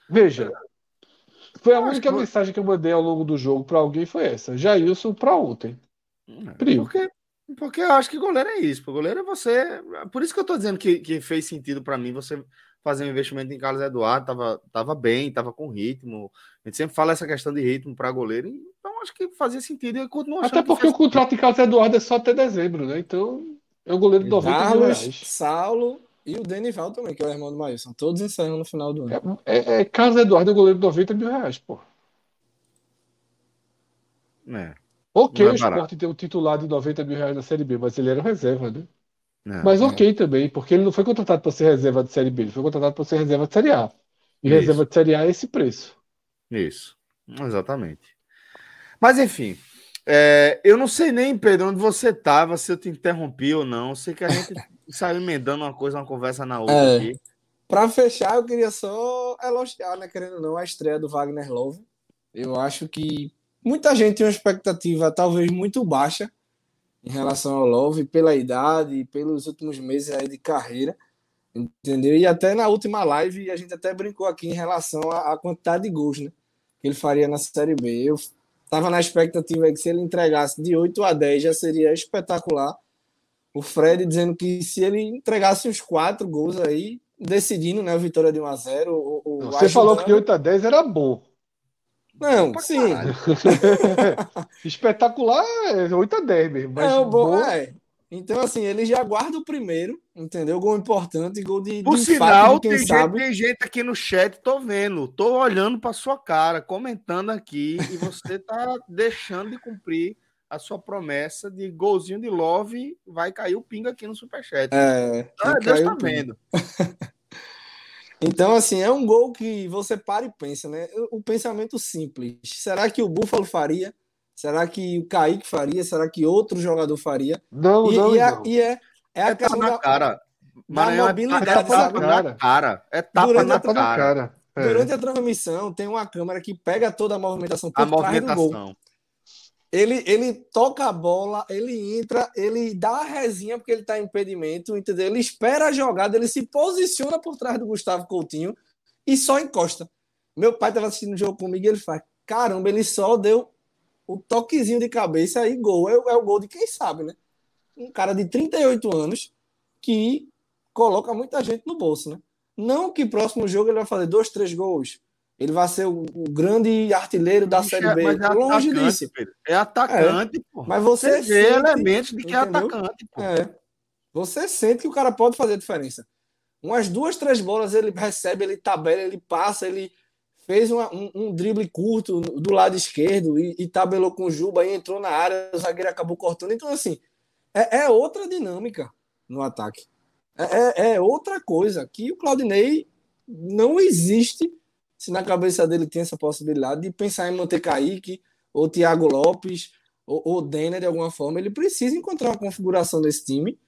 veja, foi a Eu acho única que- mensagem que eu mandei ao longo do jogo para alguém foi essa. Jailson para ontem. Porque, porque eu acho que goleiro é isso. Goleiro é você. Por isso que eu tô dizendo que, que fez sentido pra mim você fazer um investimento em Carlos Eduardo. Tava, tava bem, tava com ritmo. A gente sempre fala essa questão de ritmo pra goleiro. Então acho que fazia sentido eu continuo Até que porque faz o contrato de Carlos Eduardo é só até dezembro, né? Então é um goleiro de 90 mil Carlos, reais. Saulo e o Denival também, que é o irmão do Maílson. Todos encerram no final do ano. É, é, é Carlos Eduardo é goleiro de 90 mil reais, pô. É, Ok, é o. Sport tem um titular de 90 mil reais na Série B, mas ele era reserva, né? É. Mas ok também, porque ele não foi contratado para ser reserva de Série B, ele foi contratado para ser reserva de Série A. E Isso. reserva de Série A é esse preço. Isso, exatamente. Mas enfim, é, eu não sei nem, Pedro, onde você estava, se eu te interrompi ou não. Eu sei que a gente <laughs> saiu emendando uma coisa, uma conversa na outra É. aqui. Pra fechar, eu queria só elogiar, né, querendo ou não, a estreia do Wagner Love. Eu acho que muita gente tem uma expectativa talvez muito baixa em relação ao Love, pela idade, pelos últimos meses aí de carreira, entendeu? E até na última live a gente até brincou aqui em relação à, quantidade de gols, né, que ele faria na Série B. Eu tava na expectativa que se ele entregasse de 8 a 10 já seria espetacular. O Fred dizendo que se ele entregasse uns quatro gols aí, decidindo, né, a vitória de 1 a 0 ou, ou Você falou que de ajudando- 8 a 10 era bom. Não, Pra sim. <laughs> Espetacular é 8 a 10 mesmo. Mas Não, bom, bom, é. Então, assim, ele já guarda o primeiro, entendeu? Gol importante, gol de, Por de sinal, quem tem gente, sabe. tem gente aqui no chat, tô vendo, tô olhando para sua cara, comentando aqui, e você tá <laughs> deixando de cumprir a sua promessa de golzinho de love, vai cair o pinga aqui no superchat. É, ah, Deus tá vendo. <laughs> Então, assim, é um gol que você para e pensa, né? O pensamento simples. Será que o Búfalo faria? Será que o Kaique faria? Será que outro jogador faria? Não, E, não, e é, não. e é, é a É tapa questão na da, cara. Maranhão é mobilidade, é tapa na cara. É tapa Durante na a cara. cara. É. Durante a transmissão, tem uma câmera que pega toda a movimentação por A trás do gol. Ele, ele toca a bola, ele entra, ele dá a resinha porque ele tá em impedimento, entendeu? Ele espera a jogada, ele se posiciona por trás do Gustavo Coutinho e só encosta. Meu pai tava assistindo o jogo comigo e ele faz: caramba, ele só deu o toquezinho de cabeça aí, gol. É, é o gol de quem sabe, né? Um cara de 38 anos que coloca muita gente no bolso, né? Não que próximo jogo ele vai fazer dois, três gols. Ele vai ser o, o grande artilheiro da Bicho, Série é- B. é Longe atacante, disso. Pedro. É atacante, pô. Mas você Você vê sente- elementos de que é entendeu? atacante, pô. É. Você sente que o cara pode fazer a diferença. Umas duas, três bolas ele recebe, ele tabela, ele passa, ele fez uma- um, um drible curto do lado esquerdo e, e tabelou com o Juba e entrou na área, o zagueiro acabou cortando. Então, assim, é, é outra dinâmica no ataque. É, é- é outra coisa que o Claudinei não existe se na cabeça dele tem essa possibilidade de pensar em manter Kaique ou Thiago Lopes ou, ou Denner de alguma forma. Ele precisa encontrar uma configuração desse time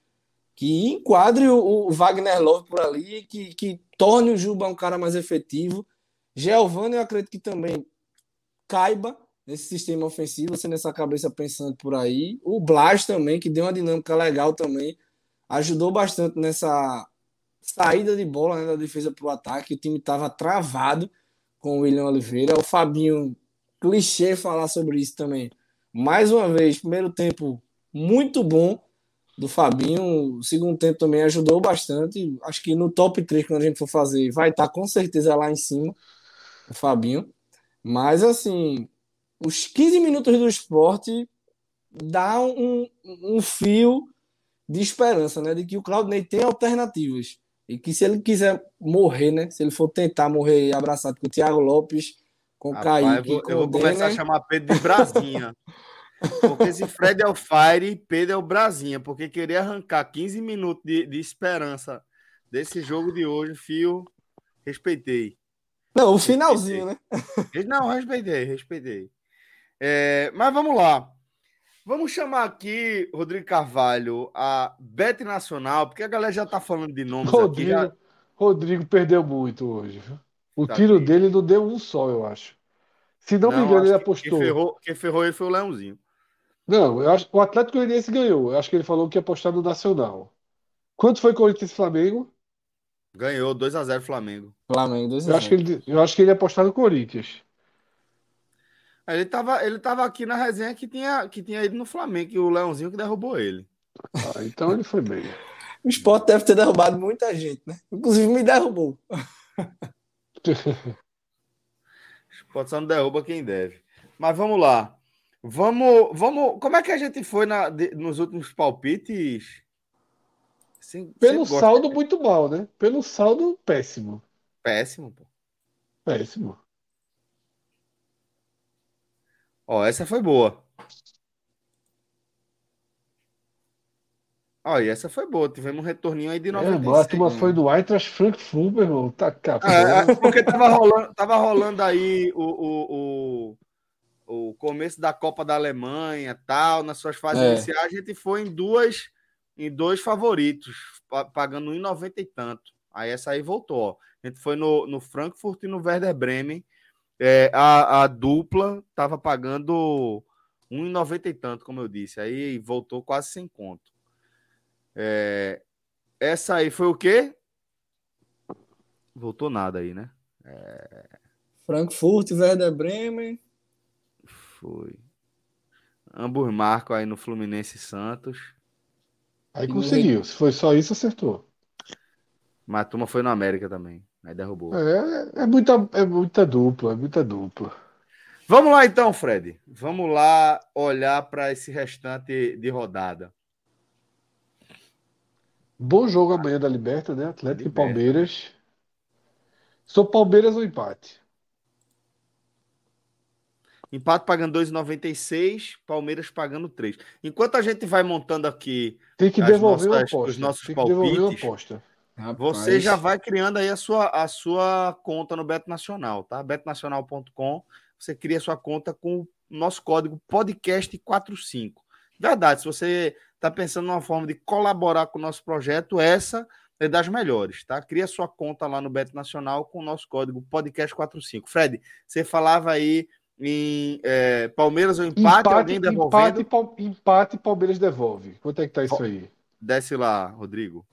que enquadre o, o Wagner Love por ali, que, que torne o Juba um cara mais efetivo. Giovanni, eu acredito que também caiba nesse sistema ofensivo, você nessa cabeça pensando por aí. O Blas também, que deu uma dinâmica legal também, ajudou bastante nessa saída de bola né, da defesa para o ataque. O time estava travado com o William Oliveira. O Fabinho, clichê falar sobre isso também. Mais uma vez, primeiro tempo muito bom do Fabinho. O segundo tempo também ajudou bastante. Acho que no top 3, quando a gente for fazer, vai estar com certeza lá em cima o Fabinho. Mas assim, os 15 minutos do esporte dá um, um fio de esperança, né? De que o Claudinei tem alternativas. E que se ele quiser morrer, né? Se ele for tentar morrer abraçado com o Thiago Lopes, com o Kaique. Eu vou, eu vou começar a chamar Pedro de Brasinha. <laughs> porque esse Fred é o Fire, Pedro é o Brasinha. Porque querer arrancar 15 minutos de, de esperança desse jogo de hoje, fio, respeitei. Não, o finalzinho, né? Não, respeitei, respeitei. É, mas vamos lá. Vamos chamar aqui, Rodrigo Carvalho, a Bet Nacional, porque a galera já tá falando de nomes aqui. já- Rodrigo, Rodrigo perdeu muito hoje. O Tá tiro triste. dele não deu um só, eu acho. Se não, me engano, ele que Quem apostou. ferrou, quem ferrou ele foi o Leãozinho. Não, eu acho o Atlético Goianiense ganhou. Eu acho que ele falou que ia apostar no Nacional. Quanto foi Corinthians e Flamengo? Ganhou 2x0 Flamengo. Flamengo, 2 Eu acho que ele, eu acho que ele ia apostar no Corinthians. Ele tava, ele tava aqui na resenha que tinha, que tinha ido no Flamengo, e o Leãozinho que derrubou ele. Ah, então ele foi bem. O Sport deve ter derrubado muita gente, né? Inclusive me derrubou. <laughs> Pode só não derruba quem deve. Mas vamos lá. Vamos, vamos. Como é que a gente foi na, de- nos últimos palpites? Sim, Pelo saldo, muito mal, né? Pelo saldo, péssimo. Péssimo, pô. Péssimo. Ó, essa foi boa. Ó, e essa foi boa. Tivemos um retorninho aí de É, 96. mano, a turma foi no Eintracht Frankfurt, meu irmão. Tá cá, É, é, porque tava rolando, tava rolando aí o, o, o, o começo da Copa da Alemanha, tal, nas suas fases É. iniciais, a gente foi em duas, em dois favoritos, pa- pagando 1,90 e tanto. Aí essa aí voltou, ó. A gente foi no, no Frankfurt e no Werder Bremen. É, a, a dupla tava pagando 1,90 e tanto, como eu disse. Aí voltou quase sem conto. É, essa aí foi o quê? Voltou nada aí, né? Frankfurt, Werder Bremen. Foi. Ambos marcam aí no Fluminense e Santos. Aí conseguiu. Se foi só isso, acertou. Mas a turma foi no América também. Aí derrubou. É, é muita, é muita dupla, é muita dupla. Vamos lá então, Fred. Vamos lá olhar para esse restante de rodada. Bom jogo amanhã da Liberta, né? Atlético e Liberta. Palmeiras. Sou Palmeiras ou empate? Empate pagando 2,96, Palmeiras pagando 3. Enquanto a gente vai montando aqui, Tem que devolver nossas- aposta. os nossos Tem que devolver uma palpites. Aposta. você Rapaz, já vai criando aí a sua, a sua conta no Beto Nacional, tá? betnacional.com. Você cria sua conta com o nosso código podcast45. Verdade, se você está pensando numa forma de colaborar com o nosso projeto, essa é das melhores, tá? Cria sua conta lá no Beto Nacional com o nosso código podcast45. Fred, você falava aí em é, Palmeiras ou empate, Empate, alguém devolvendo? empate, Pal- empate, Palmeiras devolve. Quanto é que tá isso aí? Desce lá, Rodrigo.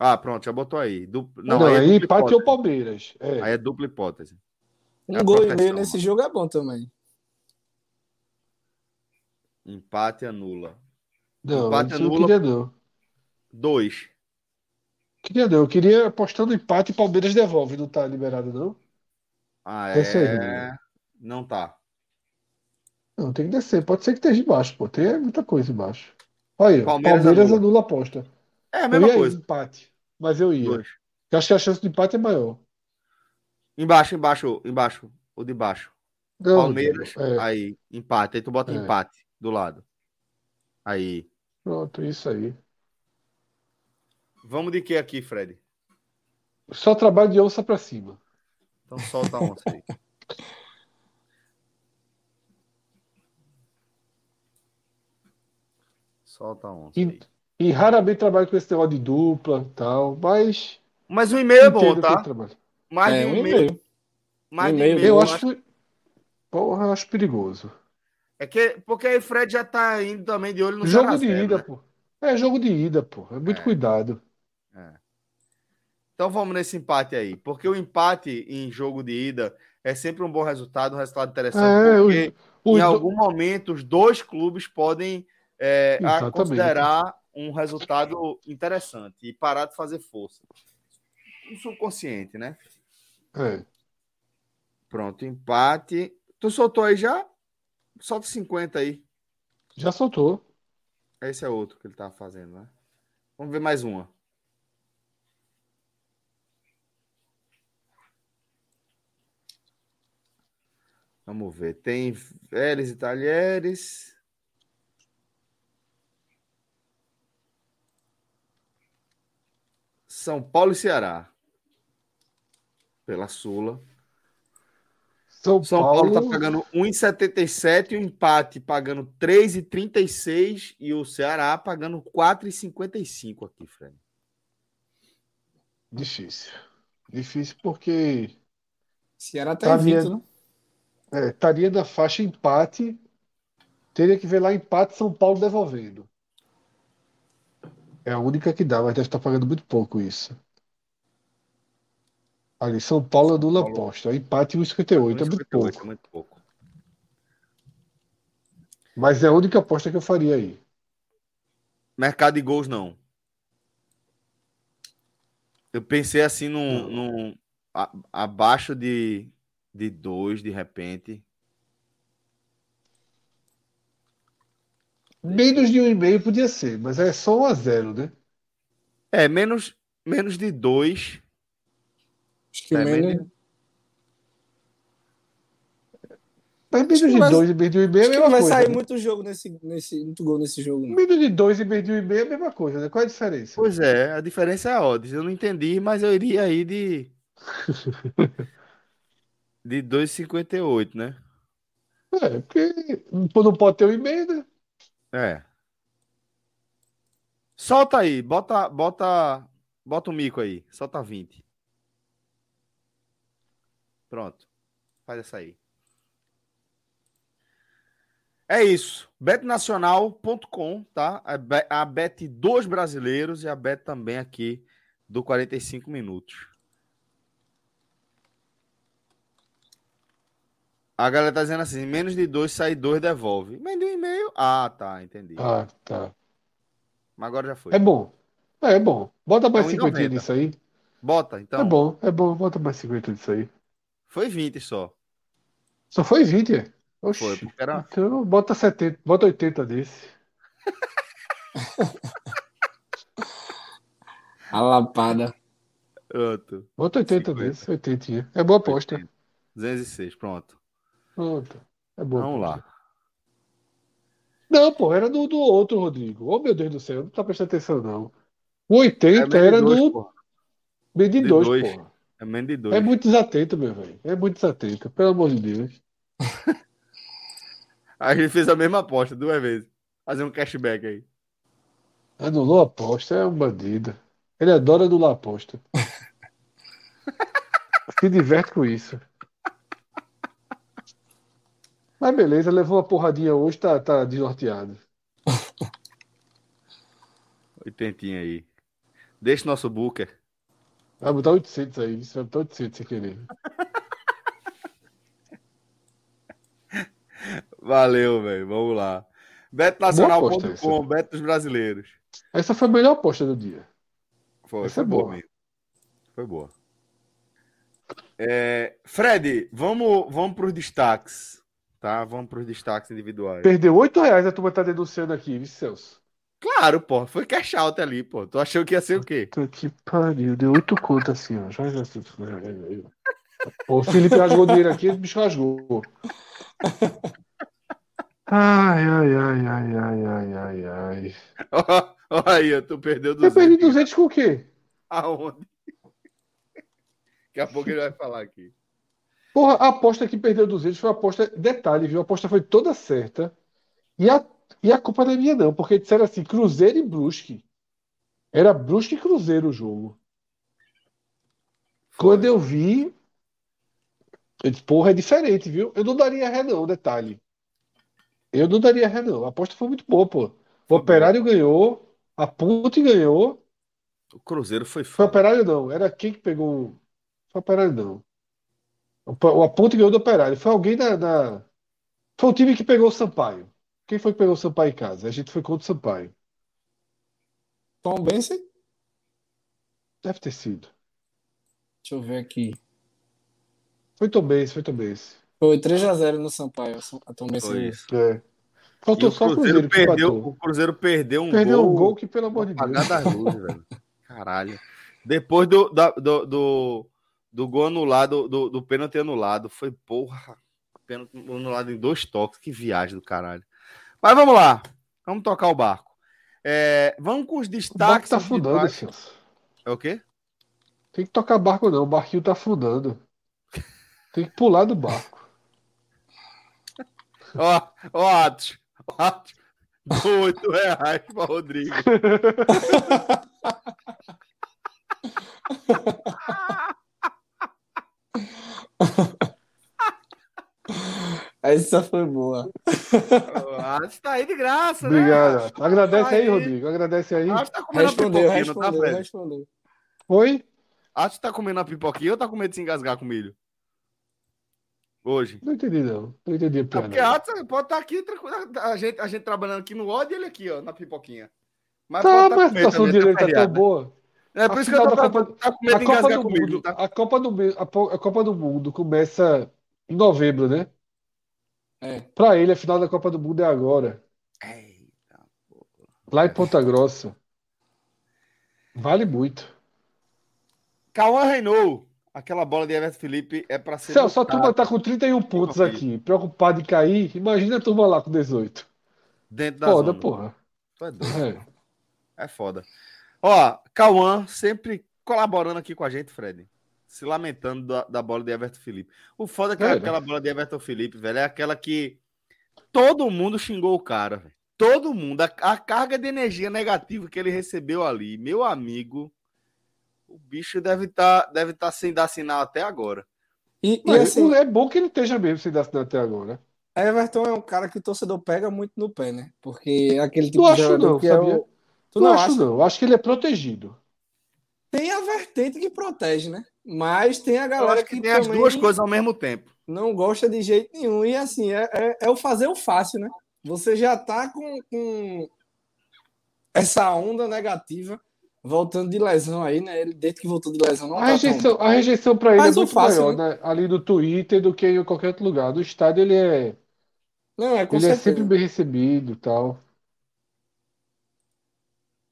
Ah, pronto, já botou aí. Dupla- Não, Não, aí é aí empate hipótese. ou Palmeiras. É. Aí é dupla hipótese. um é a gol e meio nesse jogo é bom também. Empate anula. Não, empate eu anula. queria não. Dois. Queria não. Eu queria apostar no empate e Palmeiras devolve. Não tá liberado, não? Ah, aí, é. Rodrigo. Não tá. Não, tem que descer. Pode ser que esteja embaixo, pô. Tem muita coisa embaixo. Olha, aí. Palmeiras Palmeiras anula. anula a aposta. É a Eu mesma ia coisa. empate, mas eu ia. Dois. Eu acho que a chance de empate é maior. Embaixo, embaixo, embaixo. O de baixo. Não, Palmeiras. É, Aí, empate. Aí tu bota É. empate do lado. Aí. pronto, isso aí. Vamos de que aqui, Fred? Só trabalho de onça pra cima. Então solta a onça aí. <laughs> Solta a onça aí. E raramente trabalho com esse negócio de dupla e tal, mas Mas o e-mail é bom, tá? trabalho. Mais é, de um um e e-mail. meio. Mais Um e-mail. Eu Eu acho foi, Porra, eu acho perigoso. É que, porque aí Fred já tá indo também de olho no jogo 0 a de 0, ida, né? pô. É jogo de ida, pô. É muito É. cuidado. Então vamos nesse empate aí. Porque o empate em jogo de ida é sempre um bom resultado, um resultado interessante. É, porque os, os em do- algum momento os dois clubes podem é, considerar um resultado interessante e parar de fazer força. Um subconsciente, né? é. Pronto, empate. Tu soltou aí já? Solta 50 aí. Já soltou. Esse é outro que ele tava fazendo, né? Vamos ver mais uma. Vamos ver. Tem Vélez e Talheres. São Paulo e Ceará. Pela Sula. São, São Paulo, Paulo, tá pagando 1,77 e o empate pagando 3,36 e o Ceará pagando 4,55 aqui, Fred. Difícil. Difícil porque Ceará tá invicto, vendo? né? é, estaria na faixa empate. Teria que ver lá empate São Paulo devolvendo. É a única que dá, mas deve estar pagando muito pouco isso. Ali, São Paulo anula Paulo- aposta. Empate 1,58 é muito 1,58 pouco. é muito pouco. Mas é a única aposta que eu faria aí. Mercado de gols, não. Eu pensei assim num, num a- abaixo de, de dois, de repente. Menos de um e meio podia ser, mas é só 1 a 0, né? É, menos, menos de dois. Acho que É, menos. menos- Mas menos de vai- 2 e menos de um e meio é a mesma não vai coisa. sair né? muito jogo nesse, nesse. Muito gol nesse jogo, não. Menos de 2 e menos de um e meio é a mesma coisa, né? Qual é a diferença? Pois é, a diferença é a odds. Eu não entendi, mas eu iria aí de. <laughs> de 2,58, né? É, porque não pode ter um e meio, né? É. Solta aí, bota, bota, bota o mico aí, solta 20. Pronto. Faz essa aí. É isso. betnacional.com, tá? A bet dos brasileiros e a bet também aqui do 45 minutos. A galera tá dizendo assim, menos de dois sai dois devolve. Menos de um e meio. Ah, tá, entendi. Ah, tá. Mas agora já foi. É bom. É, é bom. Bota mais É 50 1,90. nisso aí. Bota, então. É bom, é bom. Bota mais 50 nisso aí. Foi 20 só. Só foi 20, é? Oxi. Foi, porque era. Então bota 70, bota 80 desse. <laughs> A lapada. Pronto. Bota 80 50. desse, 80. É boa aposta. 80. 206, pronto. Pronto. É boa Vamos lá. Não, pô, era do, do outro, Rodrigo. Oh, meu Deus do céu, não tá prestando atenção, não. O 80 menos de era dois, do porra. meio de De 2, dois. porra. É menos de dois. É muito desatento, meu velho. É muito desatento, pelo amor de Deus. <laughs> Aí ele fez a mesma aposta duas vezes. Fazer um cashback aí. Anulou a aposta, é um bandido. Ele adora anular a aposta. <laughs> Se diverte com isso. Mas beleza, levou uma porradinha hoje, tá, tá desnorteado. <laughs> Oitentinha aí. Deixa o nosso booker. Vai botar 800 aí, isso vai botar 800 sem querer. <laughs> Valeu, velho. Vamos lá. aposta Betnacional.com, bet dos brasileiros. Essa foi a melhor aposta do dia. Foi, Essa foi é boa boa. Foi boa. É, Fred, vamos, vamos para os destaques. Tá? Vamos para os destaques individuais. Perdeu 8 reais, a turma tá denunciando aqui, viu, Celso? Claro, pô. Foi cash out ali, pô. Tu achou que ia ser o quê? Puta que pariu, deu 8 contas assim, ó. Já, já. O Felipe rasgou dinheiro aqui, o bicho rasgou. Ai, ai, ai, ai, ai, ai, ai, ai. <laughs> Olha aí, tu perdeu Eu 200. perdi 200 com o quê? Aonde? Daqui a pouco ele vai falar aqui. Porra, a aposta que perdeu 200 foi a aposta. Detalhe, viu? A aposta foi toda certa. E a, e a culpa não é minha, não, porque disseram assim: Cruzeiro e Brusque. Era Brusque e Cruzeiro o jogo. Quando eu vi, Eu disse, porra, é diferente, viu? Eu não daria ré, não, detalhe. Eu não daria ré, não. A aposta foi muito boa, pô. O Foi Operário ganhou, a Ponte ganhou. O Cruzeiro foi Foi foda. Operário, não. Era quem que pegou. o- Foi Operário, não. O Ponte ganhou do Operário. Foi alguém da, da- Foi o time que pegou o Sampaio. Quem foi que pegou o Sampaio em casa? A gente foi contra o Sampaio. Tom Benson? Deve ter sido. Deixa eu ver aqui. Foi também, foi também. Foi 3x0 no Sampaio. A Tom Benson. Foi isso. É. Faltou o só o Cruzeiro perdeu, o Cruzeiro perdeu um Perdeu gol. um gol que, pelo amor de Deus. Luzes. Caralho. Depois do, da- do, do, do gol anulado, do, do pênalti anulado, foi porra. Pênalti anulado em dois toques. Que viagem do caralho. Mas vamos lá. Vamos tocar o barco. É, vamos com os O barco destaques. tá afundando, destaques. Celso. É o quê? Tem que tocar barco, não. O barquinho tá afundando. Tem que pular do barco. <laughs> Ó, ó, Atos. Ó, Atos. Dou oito reais pra Rodrigo. <laughs> <laughs> Essa foi boa. O Atos tá aí de graça, Obrigado. né? Agradece aí, Aí. Rodrigo. Agradece aí. Atos tá comendo Respondeu, pipoquinha, não tá, respondeu, Fred? respondeu. Oi? Atos tá comendo uma pipoquinha ou tá com medo de se engasgar com milho? Hoje. Não entendi, não. Não entendi a É porque piada. Atos pode estar aqui, tranquilo, a gente, a gente trabalhando aqui no ódio e ele aqui, ó, na pipoquinha. Mas Tá, pode mas a com medo situação tá tá tão né? boa. É por A isso que eu tô, tá, Copa- tá com medo A de Copa do com milho, Mundo, tá? a Copa do, a a Copa do Mundo começa em novembro, né? É. Pra ele, a final da Copa do Mundo é agora, Eita. lá em Ponta Grossa. Vale muito. Cauã reinou. Aquela bola de Everton Felipe é pra ser. Celso, a botada turma tá com 31 pontos aqui, preocupada em cair. Imagina a turma lá com 18. dentro da Foda, zona. porra. É. É. É foda. Ó, Cauã sempre colaborando aqui com a gente, Fred. Se lamentando da, da bola de Everton Felipe. O foda é que É, né? aquela bola de Everton Felipe, velho, é aquela que todo mundo xingou o cara, velho. Todo mundo. A, a carga de energia negativa que ele recebeu ali, meu amigo, o bicho deve estar deve tá sem dar sinal até agora. E, e Mas assim, é bom que ele esteja mesmo sem dar sinal até agora. Everton é um cara que o torcedor pega muito no pé, né? Porque é aquele tipo de jogador não, que sabia? é o. Tu não não acho, acha? não. Acho que ele é protegido. Tem a vertente que protege, né? Mas tem a Eu galera acho que, que tem as duas coisas ao mesmo tempo. não gosta de jeito nenhum. E assim, é, é, é o fazer o fácil, né? Você já tá com, com essa onda negativa voltando de lesão aí, né? Ele, desde que voltou de lesão, não A tá tão rejeição, a rejeição para ele Mas é o muito fácil, maior, né? Ali no Twitter do que em qualquer outro lugar. No estádio ele é, Não, é com ele é certeza. sempre bem recebido e tal.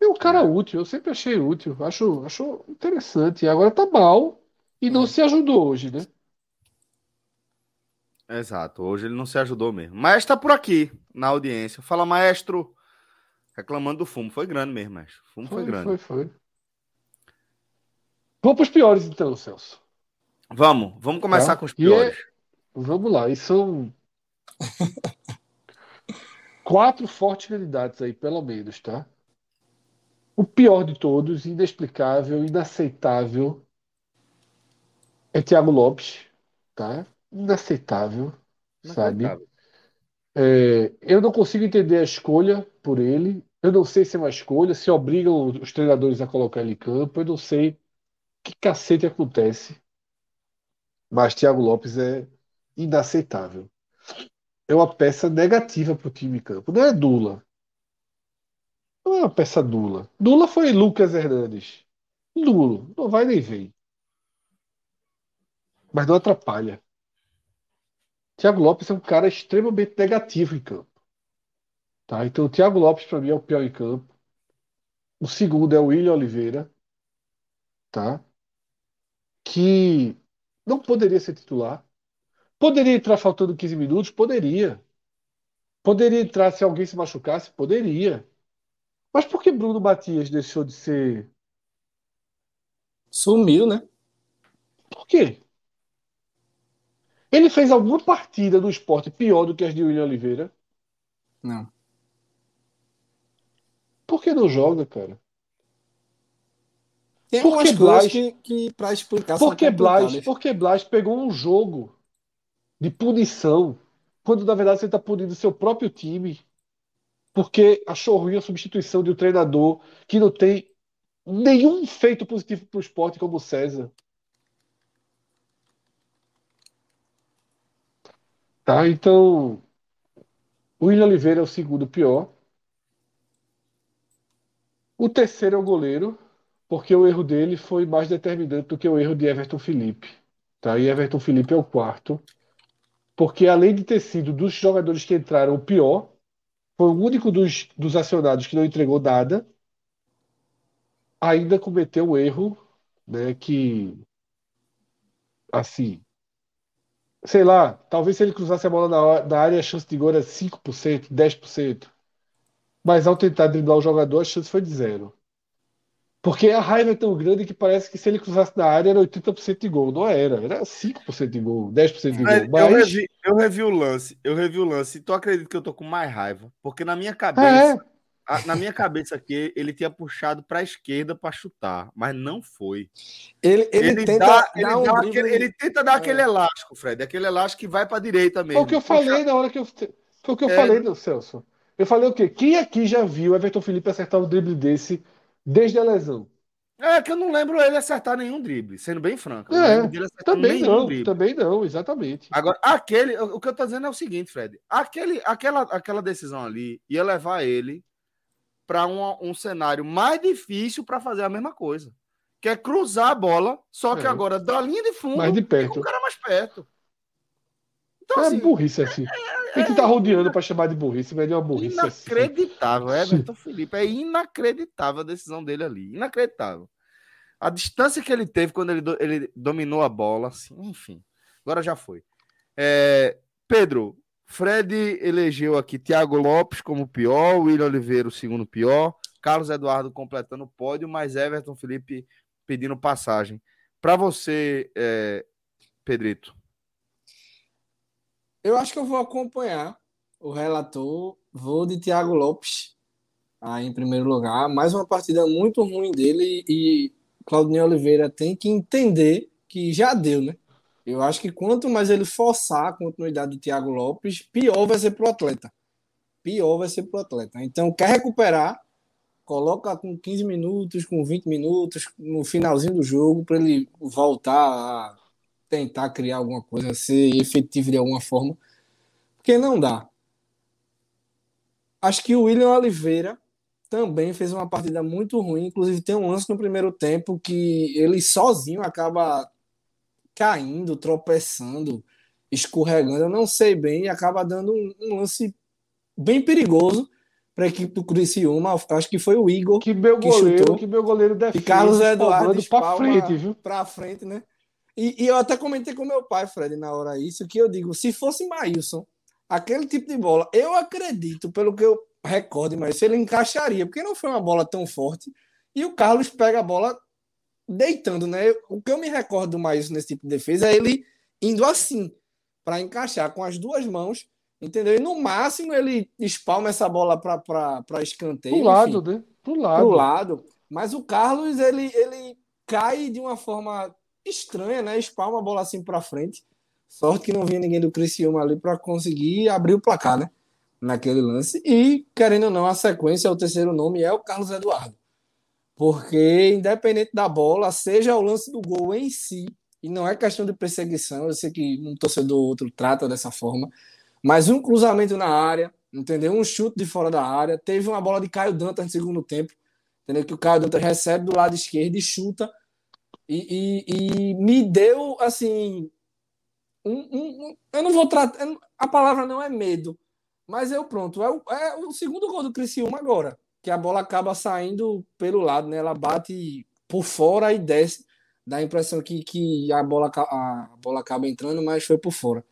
É um cara útil, eu sempre achei útil. Acho, acho interessante. E agora tá mal e não Hum. se ajudou hoje, né? Exato, hoje ele não se ajudou mesmo. Mas tá por aqui, na audiência. Fala, maestro. Reclamando do fumo. Foi grande mesmo, maestro. O fumo foi, grande. foi, foi. Vamos para os piores então, Celso. Vamos, vamos começar Tá. com os é- piores. Vamos lá, e são <laughs> quatro fortes candidatos aí, pelo menos, tá? O pior de todos, inexplicável, inaceitável, é Thiago Lopes, tá? Inaceitável, sabe? É, eu não consigo entender a escolha por ele. Eu não sei se é uma escolha, se obrigam os treinadores a colocar ele em campo. Eu não sei que cacete acontece. Mas Thiago Lopes é inaceitável. É uma peça negativa para o time em campo. Não é Dula. Não é uma peça Dula. Dula foi Lucas Hernandes. Nulo. Não vai nem vem. Mas não atrapalha. Thiago Lopes é um cara extremamente negativo em campo. Tá? Então, o Thiago Lopes, para mim, é o pior em campo. O segundo é o William Oliveira. Tá? Que não poderia ser titular. Poderia entrar faltando 15 minutos? Poderia. Poderia entrar se alguém se machucasse? Poderia. Mas por que Bruno Matias deixou de ser. Sumiu, né? Por quê? Ele fez alguma partida no esporte pior do que as de William Oliveira? Não. Por que não joga, cara? Tem Por que coisas Blas- que, que para explicar são Porque Blas, complicadas. porque Blas pegou um jogo de punição, quando na verdade você está punindo seu próprio time, porque achou ruim a substituição de um treinador que não tem nenhum feito positivo para o esporte como o César. Tá, então o William Oliveira é o segundo pior. O terceiro é o goleiro, porque o erro dele foi mais determinante do que o erro de Everton Felipe. Tá? E Everton Felipe é o quarto. Porque além de ter sido dos jogadores que entraram o pior, foi o único dos, dos acionados que não entregou nada, ainda cometeu o erro, né, que assim, sei lá, talvez se ele cruzasse a bola na, na área, a chance de gol era 5%, 10%. Mas ao tentar driblar o jogador, a chance foi de zero. Porque a raiva é tão grande que parece que se ele cruzasse na área era 80% de gol. Não era, era 5% de gol, 10% de gol. Mas... Eu, revi, eu revi o lance, eu revi o lance. E tu acredita que eu tô com mais raiva? Porque na minha cabeça, é. a, na minha cabeça aqui, ele tinha puxado para a esquerda para chutar, mas não foi. Ele, ele, ele tenta dá, ele, um dá aquele, ele, tenta dar é. aquele elástico, Fred, aquele elástico que vai para a direita mesmo. Foi o que eu falei na hora que eu foi o que eu é. falei, Celso. Eu falei o quê? Quem aqui já viu o Everton Felipe acertar um drible desse desde a lesão? É que eu não lembro ele acertar nenhum drible, sendo bem franco. É, também não, drible. também não, exatamente. Agora, aquele, o que eu tô dizendo é o seguinte, Fred. Aquele, aquela, aquela decisão ali ia levar ele para um, um cenário mais difícil para fazer a mesma coisa. Que é cruzar a bola, só que é. agora da linha de fundo, mais de perto. o cara mais perto. Então, é assim, burrice assim. É, Tem que estar tá rodeando para chamar de burrice, mas é uma burrice assim. Inacreditável, assim. Everton Felipe. É inacreditável a decisão dele ali. Inacreditável. A distância que ele teve quando ele, do, ele dominou a bola, assim, enfim. Agora já foi. É, Pedro, Fred elegeu aqui Thiago Lopes como pior, William Oliveira o segundo pior, Carlos Eduardo completando o pódio, mas Everton Felipe pedindo passagem. Para você, é, Pedrito, eu acho que eu vou acompanhar o relator, vou de Thiago Lopes aí em primeiro lugar. Mais uma partida muito ruim dele e Claudinho Oliveira tem que entender que já deu, né? Eu acho que quanto mais ele forçar a continuidade do Thiago Lopes, pior vai ser pro atleta. Pior vai ser pro atleta. Então, quer recuperar, coloca com 15 minutos, com 20 minutos, no finalzinho do jogo, para ele voltar a tentar criar alguma coisa, ser efetivo de alguma forma, porque não dá. Acho que o William Oliveira também fez uma partida muito ruim, inclusive tem um lance no primeiro tempo que ele sozinho acaba caindo, tropeçando, escorregando, eu não sei bem, e acaba dando um, um lance bem perigoso para a equipe do Criciúma, acho que foi o Igor que meu que goleiro, chutou, que meu goleiro defende, e Carlos Eduardo para frente, viu? Para frente, né? E, e, eu até comentei com meu pai, Fred, na hora isso, que eu digo, se fosse Maílson, aquele tipo de bola, eu acredito, pelo que eu recordo, mas ele encaixaria, porque não foi uma bola tão forte. E o Carlos pega a bola deitando, né? O que eu me recordo mais nesse tipo de defesa é ele indo assim, para encaixar com as duas mãos, entendeu? E no máximo ele espalma essa bola para escanteio. Pro lado, né? Pro lado. Pro lado. Mas o Carlos, ele, ele cai de uma forma estranha, né? Espalma a bola assim para frente. Sorte que não vinha ninguém do Criciúma ali para conseguir abrir o placar, né? Naquele lance. E, querendo ou não, a sequência, o terceiro nome é o Carlos Eduardo. Porque, independente da bola, seja o lance do gol em si, e não é questão de perseguição, eu sei que um torcedor ou outro trata dessa forma, mas um cruzamento na área, entendeu? Um chute de fora da área. Teve uma bola de Caio Dantas no segundo tempo, entendeu? Que o Caio Dantas recebe do lado esquerdo e chuta e, e, e me deu, assim, um, um, um, eu não vou tratar, a palavra não é medo, mas eu pronto, é o, é o segundo gol do Criciúma agora, que a bola acaba saindo pelo lado, né? Ela bate por fora e desce, dá a impressão que, que a, bola, a bola acaba entrando, mas foi por fora.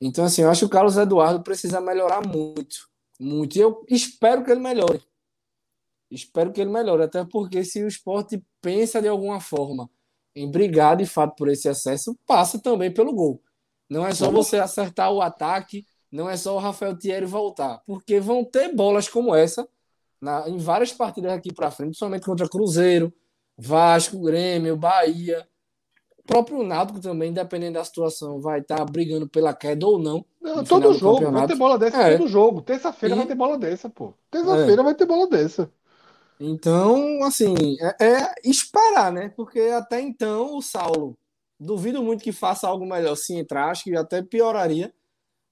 Então, assim, eu acho que o Carlos Eduardo precisa melhorar muito, muito, e eu espero que ele melhore. Espero que ele melhore, até porque se o esporte pensa de alguma forma em brigar de fato por esse acesso, passa também pelo gol. Não é só você acertar o ataque, não é só o Rafael Thierry voltar, porque vão ter bolas como essa na, em várias partidas aqui para frente, somente contra Cruzeiro, Vasco, Grêmio, Bahia. próprio Náutico também, dependendo da situação, vai estar tá brigando pela queda ou não. não todo jogo vai ter bola dessa, é. todo jogo. Terça-feira e... vai ter bola dessa, pô. Terça-feira é. vai ter bola dessa. Então, assim, é, é, esperar, né? Porque até então o Saulo, duvido muito que faça algo melhor se entrar, acho que até pioraria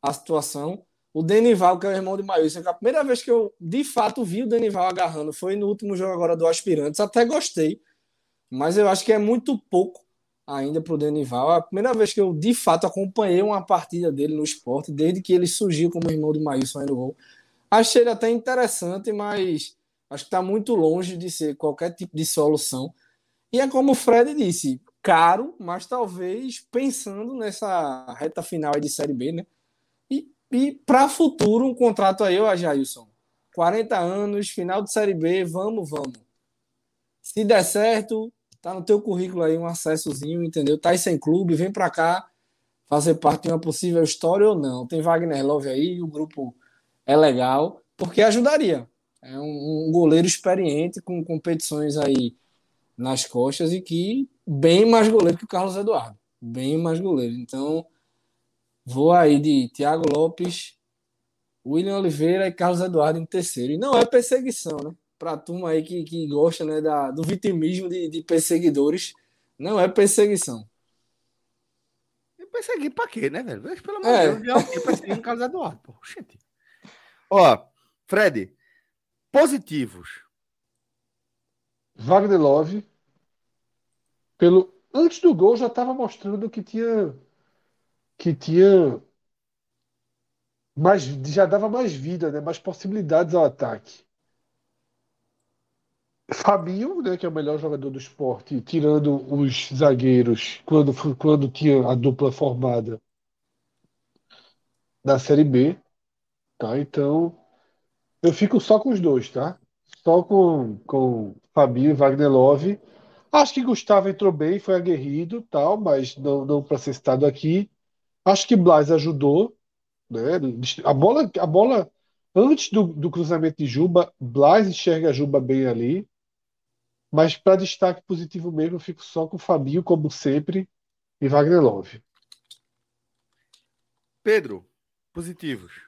a situação. O Denival, que é o irmão de Maílson, a primeira vez que eu de fato vi o Denival agarrando foi no último jogo agora do Aspirantes. Até gostei, mas eu acho que é muito pouco ainda para o Denival. É a primeira vez que eu de fato acompanhei uma partida dele no esporte, desde que ele surgiu como irmão de Maílson aí no gol. Achei ele até interessante, mas acho que está muito longe de ser qualquer tipo de solução. E é como o Fred disse, caro, mas talvez pensando nessa reta final de Série B, né? E para futuro, um contrato aí, ó, Jailson. 40 anos, final de Série B, vamos, vamos. Se der certo, tá no teu currículo aí um acessozinho, entendeu? Tá aí sem clube, vem para cá fazer parte de uma possível história ou não. Tem Wagner Love aí, o grupo é legal, porque ajudaria. É um, um goleiro experiente com competições aí nas costas e que bem mais goleiro que o Carlos Eduardo. Bem mais goleiro. Então, Vou aí de Thiago Lopes, William Oliveira e Carlos Eduardo em terceiro. E não é perseguição, né? Para a turma aí que, que gosta né, da, do vitimismo de, de perseguidores, não é perseguição. E perseguir para quê, né, velho? Pelo amor é. de Deus, alguém perseguindo Carlos Eduardo. Pô, gente. Ó, Fred, positivos. Wagner Love, pelo antes do gol já estava mostrando que tinha que tinha mais, já dava mais vida, né? mais possibilidades ao ataque. Fabinho, né, que é o melhor jogador do esporte, tirando os zagueiros quando, quando tinha a dupla formada da Série B. Tá? Então, eu fico só com os dois, tá? Só com, com Fabinho e Wagner Love. Acho que Gustavo entrou bem, foi aguerrido, tal, mas não, não para ser citado aqui. Acho que Blas ajudou, né? A bola, a bola antes do, do cruzamento de Juba, Blas enxerga a Juba bem ali. Mas para destaque positivo mesmo, eu fico só com o Fabinho, como sempre, e Wagner Love. Pedro, positivos.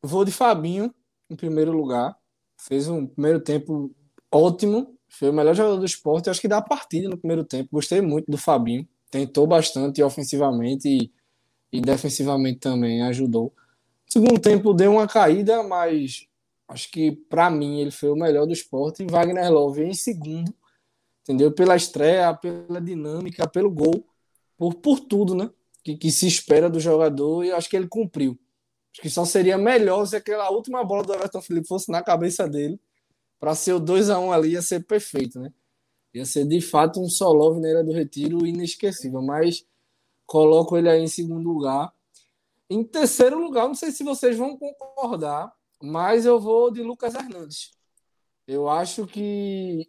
Vou de Fabinho em primeiro lugar. Fez um primeiro tempo ótimo. Foi o melhor jogador do esporte, acho que da partida no primeiro tempo. Gostei muito do Fabinho. Tentou bastante ofensivamente e e defensivamente também ajudou. Segundo tempo deu uma caída, mas acho que para mim ele foi o melhor do esporte. E Wagner Love em segundo, entendeu? Pela estreia, pela dinâmica, pelo gol, por, por tudo, né? Que, que se espera do jogador e acho que ele cumpriu. Acho que só seria melhor se aquela última bola do Everton Felipe fosse na cabeça dele, para ser o 2 a 1 ali ia ser perfeito, né? Ia ser de fato um solo na Ilha do Retiro inesquecível, mas coloco ele aí em segundo lugar. Em terceiro lugar, não sei se vocês vão concordar, mas eu vou de Lucas Hernandes. Eu acho que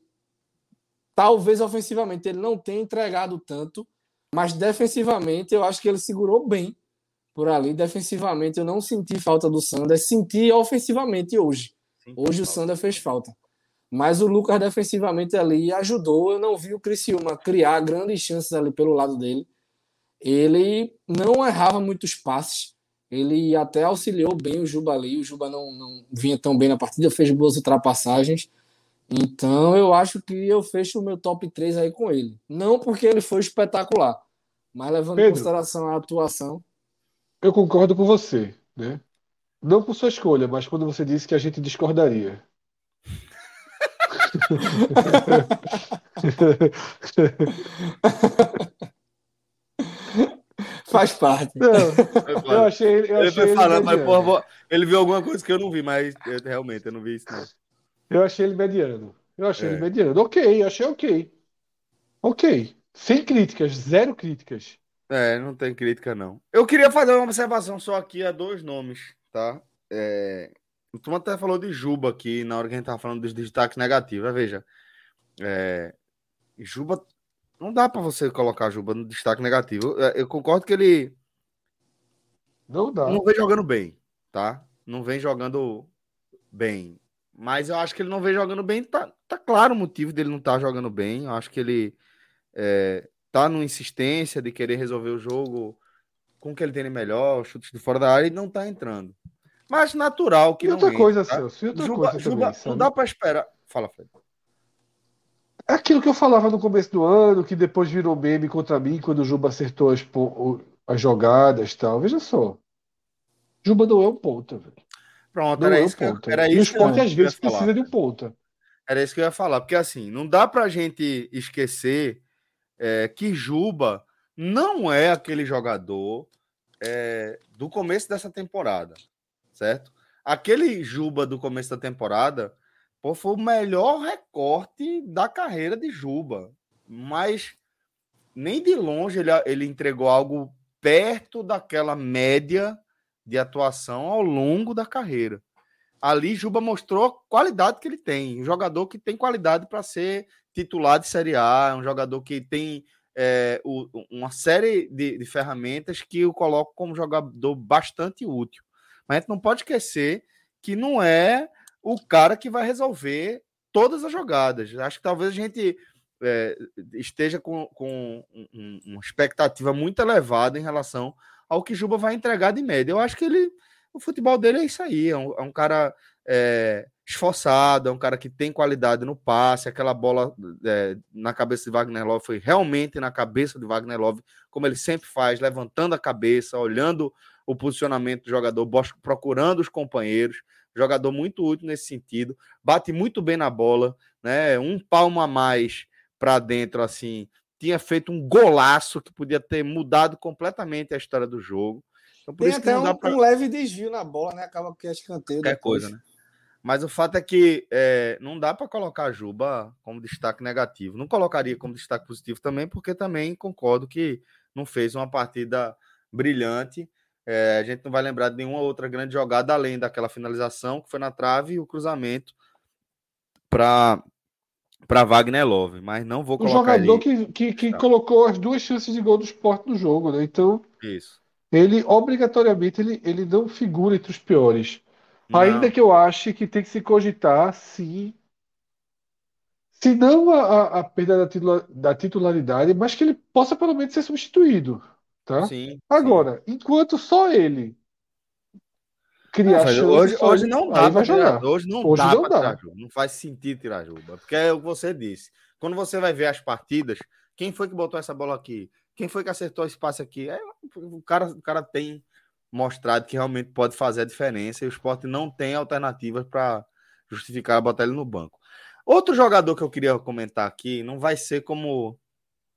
talvez ofensivamente ele não tenha entregado tanto, mas defensivamente eu acho que ele segurou bem por ali. Defensivamente eu não senti falta do Sander, senti ofensivamente hoje. Hoje o Sander fez falta. Mas o Lucas defensivamente ali ajudou. Eu não vi o Criciúma criar grandes chances ali pelo lado dele ele não errava muitos passes. Ele até auxiliou bem o Juba ali. O Juba não, não vinha tão bem na partida, fez boas ultrapassagens. Então eu acho que eu fecho o meu top 3 aí com ele. Não porque ele foi espetacular, mas levando Pedro, em consideração a atuação. Eu concordo com você, né? Não por sua escolha, mas quando você disse que a gente discordaria. <laughs> Faz parte. Não, eu achei, eu ele achei ele falando, mas porra, ele viu alguma coisa que eu não vi, mas eu, realmente eu não vi isso não. Eu achei ele mediano. Eu achei é. ele mediano. Ok, achei ok. Ok. Sem críticas, zero críticas. É, não tem crítica não. Eu queria fazer uma observação só aqui a dois nomes, tá? É... O Tom até falou de Juba aqui na hora que a gente tava falando dos destaques negativos. Veja, é... Juba não dá para você colocar Juba no destaque negativo. Eu, eu, concordo que ele. Não dá. Não vem jogando bem, tá? Não vem jogando bem. Mas eu acho que ele não vem jogando bem. Tá, tá claro o motivo dele não estar tá jogando bem. Eu acho que ele. É, tá numa insistência de querer resolver o jogo com o que ele tem de melhor, chutes de fora da área e não tá entrando. Mas natural que e não outra entre, coisa, tá? Celso, e outra Juba, coisa Juba, também, não dá para esperar. Fala, Fred. É aquilo que eu falava no começo do ano, que depois virou meme contra mim quando o Juba acertou as, as jogadas e tal. Veja só. Juba não é um ponta, velho. Pronto, Não era é um isso, que, eu- ponta. era e o isso que esporte às vezes precisa de um ponta. Era isso que eu ia falar, porque assim, não dá pra gente esquecer é, que Juba não é aquele jogador é, do começo dessa temporada, certo? Aquele Juba do começo da temporada pô, foi o melhor recorte da carreira de Juba, mas nem de longe ele, ele entregou algo perto daquela média de atuação ao longo da carreira ali Juba mostrou a qualidade que ele tem. Um jogador que tem qualidade para ser titular de Série A, um jogador que tem é, o- uma série de, de ferramentas que o colocam como jogador bastante útil. Mas a gente não pode esquecer que não é o cara que vai resolver todas as jogadas. Acho que talvez a gente é, esteja com, com um- uma expectativa muito elevada em relação ao que Juba vai entregar de média. Eu acho que ele o futebol dele é isso aí, é um, é um cara é, esforçado, é um cara que tem qualidade no passe, aquela bola é, na cabeça de Wagner Love foi realmente na cabeça de Wagner Love, como ele sempre faz, levantando a cabeça, olhando o posicionamento do jogador, procurando os companheiros, jogador muito útil nesse sentido, bate muito bem na bola, né? Um palmo a mais para dentro, assim, tinha feito um golaço que podia ter mudado completamente a história do jogo. Então, por Tem isso que até não dá um, pra um leve desvio na bola, né? Acaba que é escanteio. qualquer depois. coisa, né? Mas o fato é que é, não dá para colocar a Juba como destaque negativo. Não colocaria como destaque positivo também, porque também concordo que não fez uma partida brilhante. É, a gente não vai lembrar de nenhuma outra grande jogada além daquela finalização que foi na trave e o cruzamento para para Wagner Love. Mas não vou O colocar jogador ele... que, que, que colocou as duas chances de gol do esporte no jogo, né? Então, isso. Ele obrigatoriamente ele, ele não figura entre os piores. Não, Ainda que eu ache que tem que se cogitar, sim. Se não a, a- a perda da, titula- da titularidade, mas que ele possa pelo menos ser substituído, tá? sim, sim. Agora, enquanto só ele criar Não, Fred, chance, hoje, hoje ele- não dá para tirar. jogar. Hoje não Hoje dá não dá. tirar. Não faz sentido tirar Juba. Porque é o que você disse. Quando você vai ver as partidas, quem foi que botou essa bola aqui? Quem foi que acertou esse passe aqui? É, o, cara, o cara tem mostrado que realmente pode fazer a diferença e o esporte não tem alternativas para justificar botar ele no banco. Outro jogador que eu queria comentar aqui não vai ser como,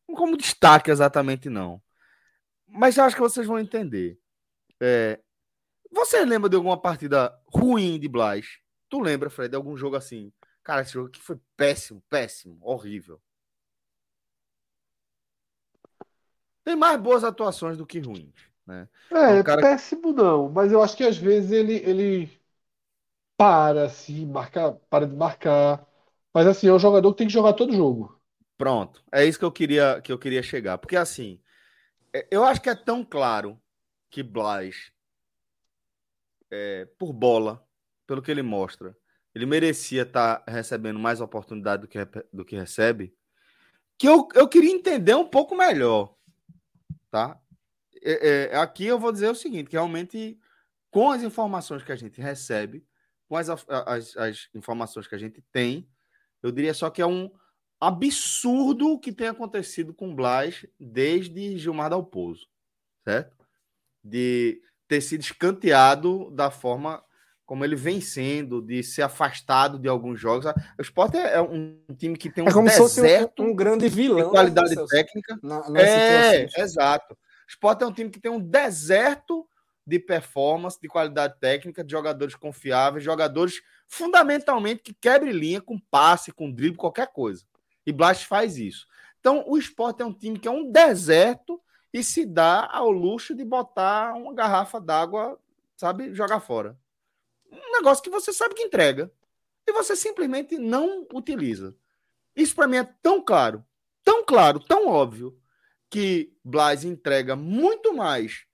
como destaque exatamente, não. Mas eu acho que vocês vão entender. É, você lembra de alguma partida ruim de Blas? Tu lembra, Fred, de algum jogo assim? Cara, esse jogo aqui foi péssimo, péssimo, horrível. Tem mais boas atuações do que ruins, né? É, um cara- péssimo não, mas eu acho que às vezes ele, ele para, assim, marca, para de marcar. Mas assim, é um jogador que tem que jogar todo jogo. Pronto, é isso que eu queria que eu queria chegar, porque assim, é, eu acho que é tão claro que Blas, é, por bola, pelo que ele mostra, ele merecia estar recebendo mais oportunidade do que, do que recebe, que eu, eu queria entender um pouco melhor, tá? É, é, aqui eu vou dizer o seguinte, que realmente com as informações que a gente recebe, com as, as, as informações que a gente tem, eu diria só que é um absurdo o que tem acontecido com Blas desde Gilmar Dalpozo, certo? De ter sido escanteado da forma como ele vem sendo, de ser afastado de alguns jogos. O Sport é é um time que tem um É como deserto um, um grande vilão. de né, qualidade técnica. Na, É, exato. O Sport é um time que tem um deserto de performance, de qualidade técnica, de jogadores confiáveis, jogadores fundamentalmente que quebrem linha com passe, com drible, qualquer coisa. E Blas faz isso. Então, o Sport é um time que é um deserto e se dá ao luxo de botar uma garrafa d'água, sabe, jogar fora. Um negócio que você sabe que entrega e você simplesmente não utiliza. Isso para mim é tão claro, tão claro, tão óbvio que Blas entrega muito mais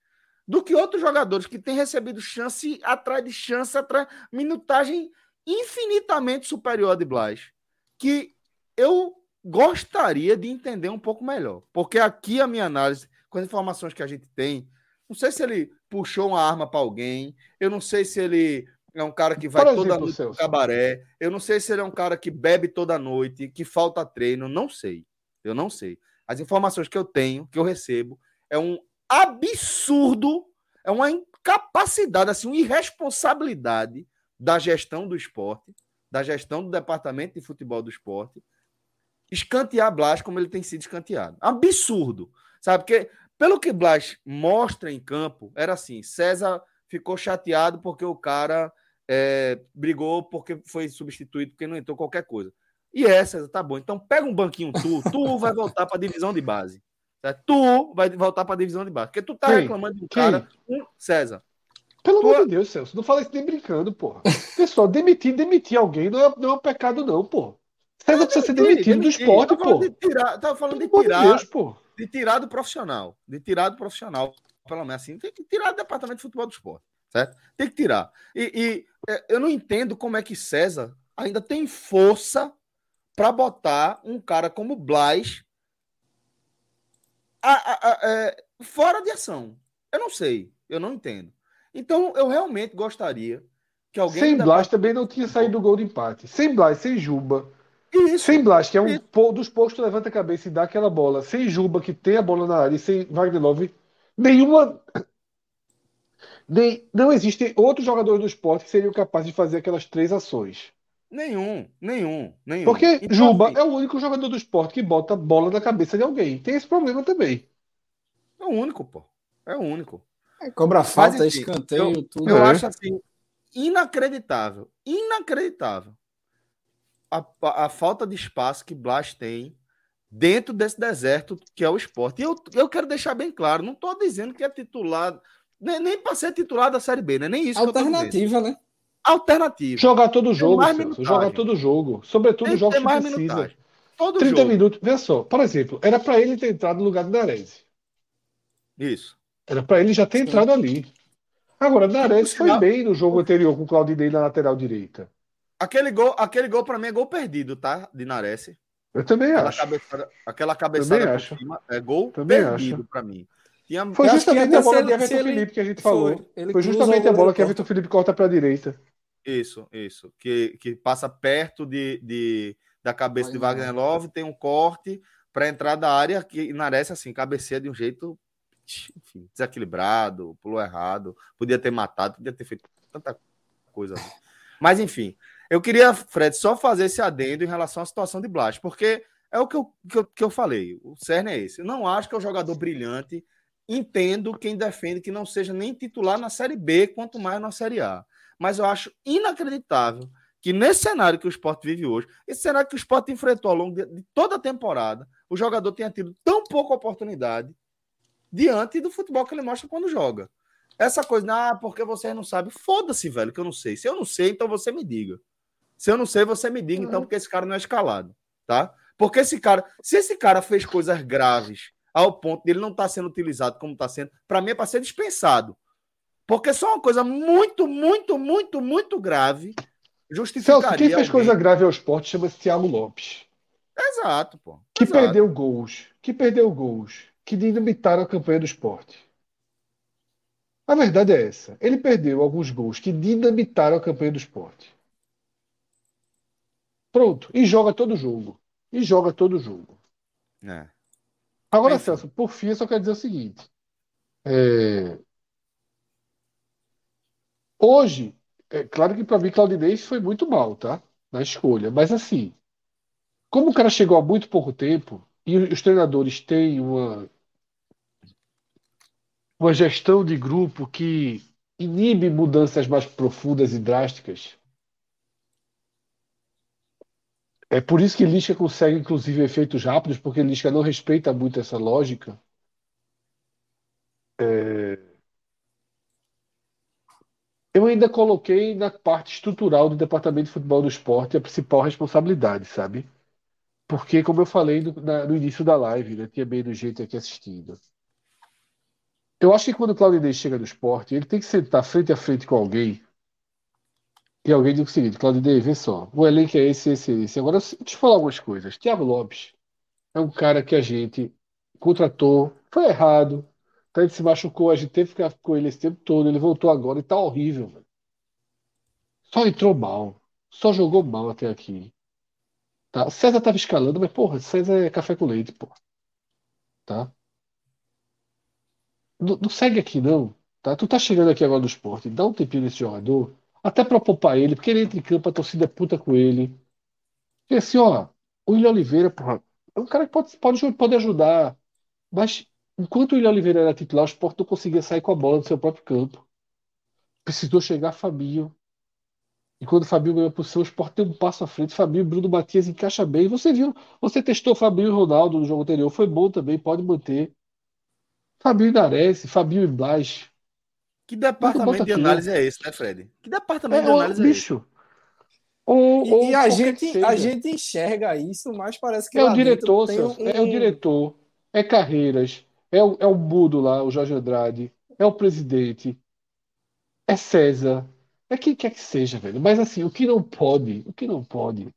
do que outros jogadores que têm recebido chance atrás de chance, atrás minutagem infinitamente superior de Blas. Que eu gostaria de entender um pouco melhor. Porque aqui a minha análise, com as informações que a gente tem, não sei se ele puxou uma arma para alguém, eu não sei se ele é um cara que vai Por toda noite no cabaré, eu não sei se ele é um cara que bebe toda noite, que falta treino, não sei. Eu não sei. As informações que eu tenho, que eu recebo, é um absurdo, é uma incapacidade, assim, uma irresponsabilidade da gestão do esporte, da gestão do departamento de futebol do esporte, escantear Blas como ele tem sido escanteado. Absurdo, sabe? Porque pelo que Blas mostra em campo, era assim: César ficou chateado porque o cara é, brigou porque foi substituído, porque não entrou qualquer coisa. E é, César, tá bom. Então pega um banquinho tu, tu <laughs> vai voltar para a divisão de base. certo? Tu vai voltar para a divisão de base. Porque tu tá Quem? reclamando de um Quem? cara, um César. Pelo Tua- amor de Deus, Celso, não fala isso nem brincando, porra. Pessoal, demitir, demitir alguém não é, não é um pecado, não, pô. César precisa ser demitido do esporte, falando pô. de tirar, tava falando de tirar, Deus, pô. de tirar do profissional, de tirar do profissional, pelo menos assim, tem que tirar do departamento de futebol do esporte, certo? Tem que tirar. E, e, é, eu não entendo como é que César ainda tem força para botar um cara como Blas a- a- a- é, fora de ação. Eu não sei, eu não entendo. Então, eu realmente gostaria que alguém. Sem Blas também não tinha saído do gol de empate. Sem Blas, sem Juba. Isso. Sem Blas, que é um Isso. dos poucos que levanta a cabeça e dá aquela bola. Sem Juba, que tem a bola na área, e sem Wagner Love, nenhuma. Nem, não existem outros jogadores do esporte que seriam capazes de fazer aquelas três ações. Nenhum, nenhum, nenhum. Porque Então, Juba assim, é o único jogador do esporte que bota a bola na cabeça de alguém. Tem esse problema também. é o único, pô. É o único. Cobra falta, enfim, escanteio, tudo. Eu É. acho assim, inacreditável, inacreditável a, a, a falta de espaço que Blas tem dentro desse deserto que é o esporte. E eu, eu quero deixar bem claro, não estou dizendo que é titular, nem, nem para ser titular da Série B, né? Nem isso que eu tô dizendo. Alternativa, né? Alternativa. Jogar todo jogo. Jogar todo jogo. Sobretudo Tem jogos que precisa. minutagem. Todo 30 jogo. minutos. Veja só, por exemplo, era pra ele ter entrado no lugar do Nares. Isso. Era pra ele já ter Sim. entrado ali. Agora, Nares por foi sinal- bem no jogo anterior com o Claudinei na lateral direita. Aquele gol, aquele gol para mim é gol perdido, tá? De Nares. Eu também Aquela acho. cabeçada, aquela cabeçada Também por acho. cima é gol Também perdido para mim. Tinha, Foi justamente a bola de Everton ele- Felipe que a gente Foi. falou. Foi justamente a bola que Everton Felipe corta pra direita. Isso, isso. Que, que passa perto de, de- da cabeça de Wagner Love, tem um corte para entrar da área que Nares assim, cabeceia de um jeito enfim, desequilibrado, pulou errado, podia ter matado, podia ter feito tanta coisa. ali. Mas enfim, eu queria, Fred, só fazer esse adendo em relação à situação de Blas, porque é o que eu, que eu, que eu falei, o cerne é esse. Eu não acho que é um jogador brilhante, entendo quem defende que não seja nem titular na Série B, quanto mais na Série A. Mas eu acho inacreditável que nesse cenário que o esporte vive hoje, esse cenário que o esporte enfrentou ao longo de, toda a temporada, o jogador tenha tido tão pouca oportunidade diante do futebol que ele mostra quando joga. Essa coisa, ah, porque você não sabe. Foda-se, velho, que eu não sei. Se eu não sei, então você me diga. Se eu não sei, você me diga, então, porque esse cara não é escalado, tá? Porque esse cara, se esse cara fez coisas graves ao ponto de ele não estar sendo utilizado como está sendo, para mim é para ser dispensado. Porque só uma coisa muito, muito, muito, muito grave justificaria. Celso, quem fez alguém- coisa grave ao esporte chama-se Thiago Lopes. Exato, pô. Que Exato. perdeu gols. Que perdeu gols. Que dinamitaram a campanha do esporte. A verdade é essa. Ele perdeu alguns gols que dinamitaram a campanha do esporte. Pronto. E joga todo jogo. E joga todo jogo. É. Agora, Enfim. Celso, por fim, eu só quero dizer o seguinte. É, Hoje, é claro que para mim Claudinei foi muito mal, tá? Na escolha. Mas assim, como o cara chegou há muito pouco tempo e os treinadores têm uma, uma gestão de grupo que inibe mudanças mais profundas e drásticas. É por isso que Lisca consegue, inclusive, efeitos rápidos, porque Lisca não respeita muito essa lógica. É, Eu ainda coloquei na parte estrutural do Departamento de Futebol do Esporte a principal responsabilidade, sabe? Porque, como eu falei no, na- no início da live, né, tinha menos gente aqui assistindo. Eu acho que quando o Claudinei chega no esporte, ele tem que sentar frente a frente com alguém e alguém diz o seguinte: Claudinei, vê só, o elenco é esse, esse, esse. Agora, eu te falar algumas coisas. Thiago Lopes é um cara que a gente contratou, foi errado. Então ele se machucou, a gente teve que ficar com ele esse tempo todo. Ele voltou agora e tá horrível. Só entrou mal. Só jogou mal até aqui. Tá? César tava escalando, mas porra, César é café com leite, porra. Tá? Não, não segue aqui, não. Tá? Tu tá chegando aqui agora no esporte, dá um tempinho nesse jogador, até pra poupar ele, porque ele entra em campo, a torcida é puta com ele. E assim, ó, o William Oliveira, porra, é um cara que pode, pode, pode ajudar. Mas enquanto o William Oliveira era titular, o Sport não conseguia sair com a bola do seu próprio campo. Precisou chegar Fabinho. E quando o Fabinho ganhou a posição, o Sport deu um passo à frente. Fabinho e Bruno Matias encaixa bem. Você viu, você testou Fabinho e Ronaldo no jogo anterior. Foi bom também, pode manter. Fabinho e Nares, Fabinho e Blas. Que departamento de análise é esse, né, Fred? Que departamento É, de análise é esse? bicho. Ou, E, e a, gente, a gente enxerga isso, mas parece que É o diretor, um- é o diretor, é Carreiras, é o, é o Mudo lá, o Jorge Andrade, é o presidente, é César, é quem quer que seja, velho. Mas assim, o que não pode, o que não pode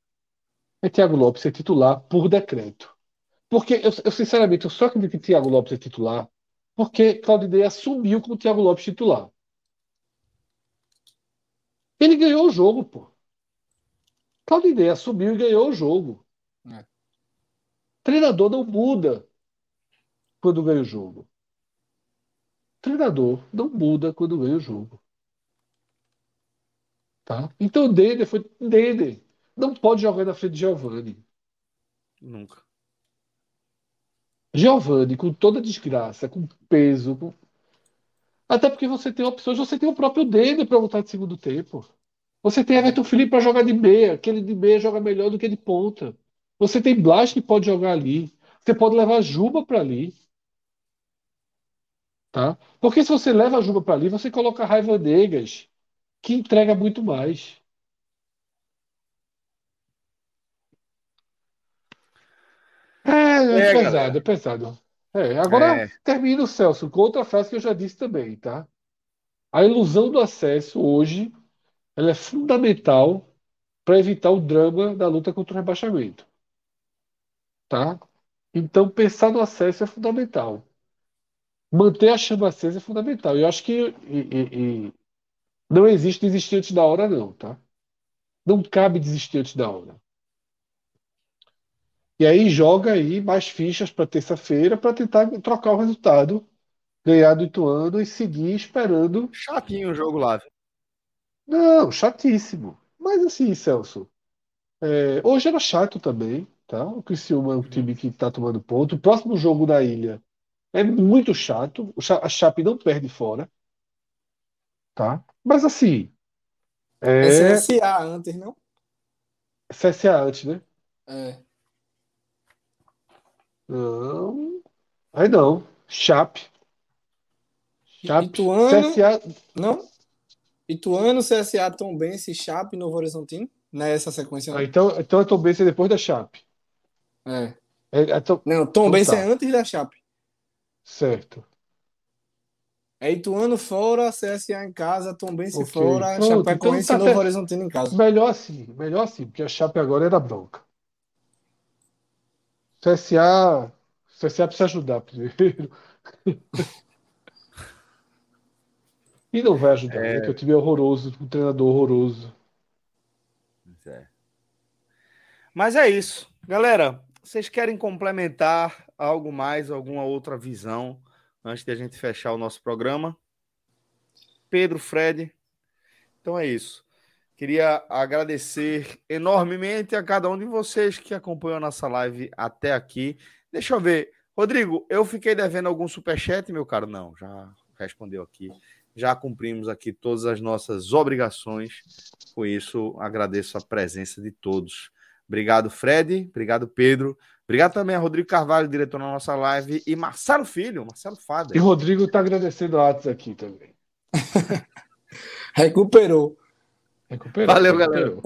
é Thiago Lopes ser titular por decreto. Porque eu, eu, sinceramente, eu só acredito que Thiago Lopes é titular porque Claudinei assumiu como Thiago Lopes titular. Ele ganhou o jogo, pô. Claudinei assumiu e ganhou o jogo. É. Treinador não muda quando ganha o jogo. Treinador não muda quando ganha o jogo. Tá? Então o Dender foi. Dender não pode jogar na frente de Giovani. Nunca. Giovani, com toda desgraça, com peso. com- Até porque você tem opções, você tem o próprio Dender para voltar de segundo tempo. Você tem Everton Felipe para jogar de meia, aquele de meia joga melhor do que de ponta. Você tem Blas que pode jogar ali. Você pode levar Juba para ali. Tá? Porque se você leva a Juba para ali, você coloca Raiva Negas, que entrega muito mais. É, é É, pesado, galera. é pesado. É, agora É. termina o Celso com outra frase que eu já disse também, tá? A ilusão do acesso hoje, ela é fundamental para evitar o drama da luta contra o rebaixamento, tá? Então pensar no acesso é fundamental. Manter a chama acesa é fundamental. Eu acho que e- e não existe desistir antes da hora, não, tá? Não cabe desistir antes da hora. E aí joga aí mais fichas para terça-feira para tentar trocar o resultado, ganhar do Ituano e seguir esperando. Chatinho o jogo lá. viu? Não, chatíssimo. Mas assim, Celso, é, hoje era chato também, tá? O Criciúma é um time que tá tomando ponto. O próximo jogo na Ilha é muito chato. A Chape não perde fora, tá? Mas assim, É é CSA antes, não? CSA antes, né? É. Não, aí não. Chape. Chape, Ituano, CSA. não? Ituano, CSA, Tombense, Chape, Novo Horizontino? Não é essa sequência, Ah, não? então, então a Tombense é depois da Chape. É. É, é to- Não, Tombense tá. é antes da Chape. Certo. É Ituano fora, CSA em casa, Tombense Ok. fora, Pronto, Chapecoense então tá Novo Horizontino em casa. Melhor assim, melhor assim, porque a Chape agora era bronca. CSA, CSA precisa ajudar primeiro. E não vai ajudar, né? Que o time é horroroso, um treinador horroroso. É. Mas é isso. Galera, vocês querem complementar algo mais, alguma outra visão antes de a gente fechar o nosso programa? Pedro, Fred. Então é isso. Queria agradecer enormemente a cada um de vocês que acompanhou a nossa live até aqui. Deixa eu ver. Rodrigo, eu fiquei devendo algum superchat, meu caro? Não, já respondeu aqui. Já cumprimos aqui todas as nossas obrigações. Com isso, agradeço a presença de todos. Obrigado, Fred. Obrigado, Pedro. Obrigado também a Rodrigo Carvalho, diretor da nossa live, e Marcelo Filho, Marcelo Fada. E Rodrigo tá agradecendo a Atos aqui também. <laughs> <laughs> Recuperou. Recuperou, Valeu, recuperou.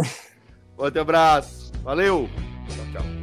Outro abraço. Valeu. Tchau, tchau.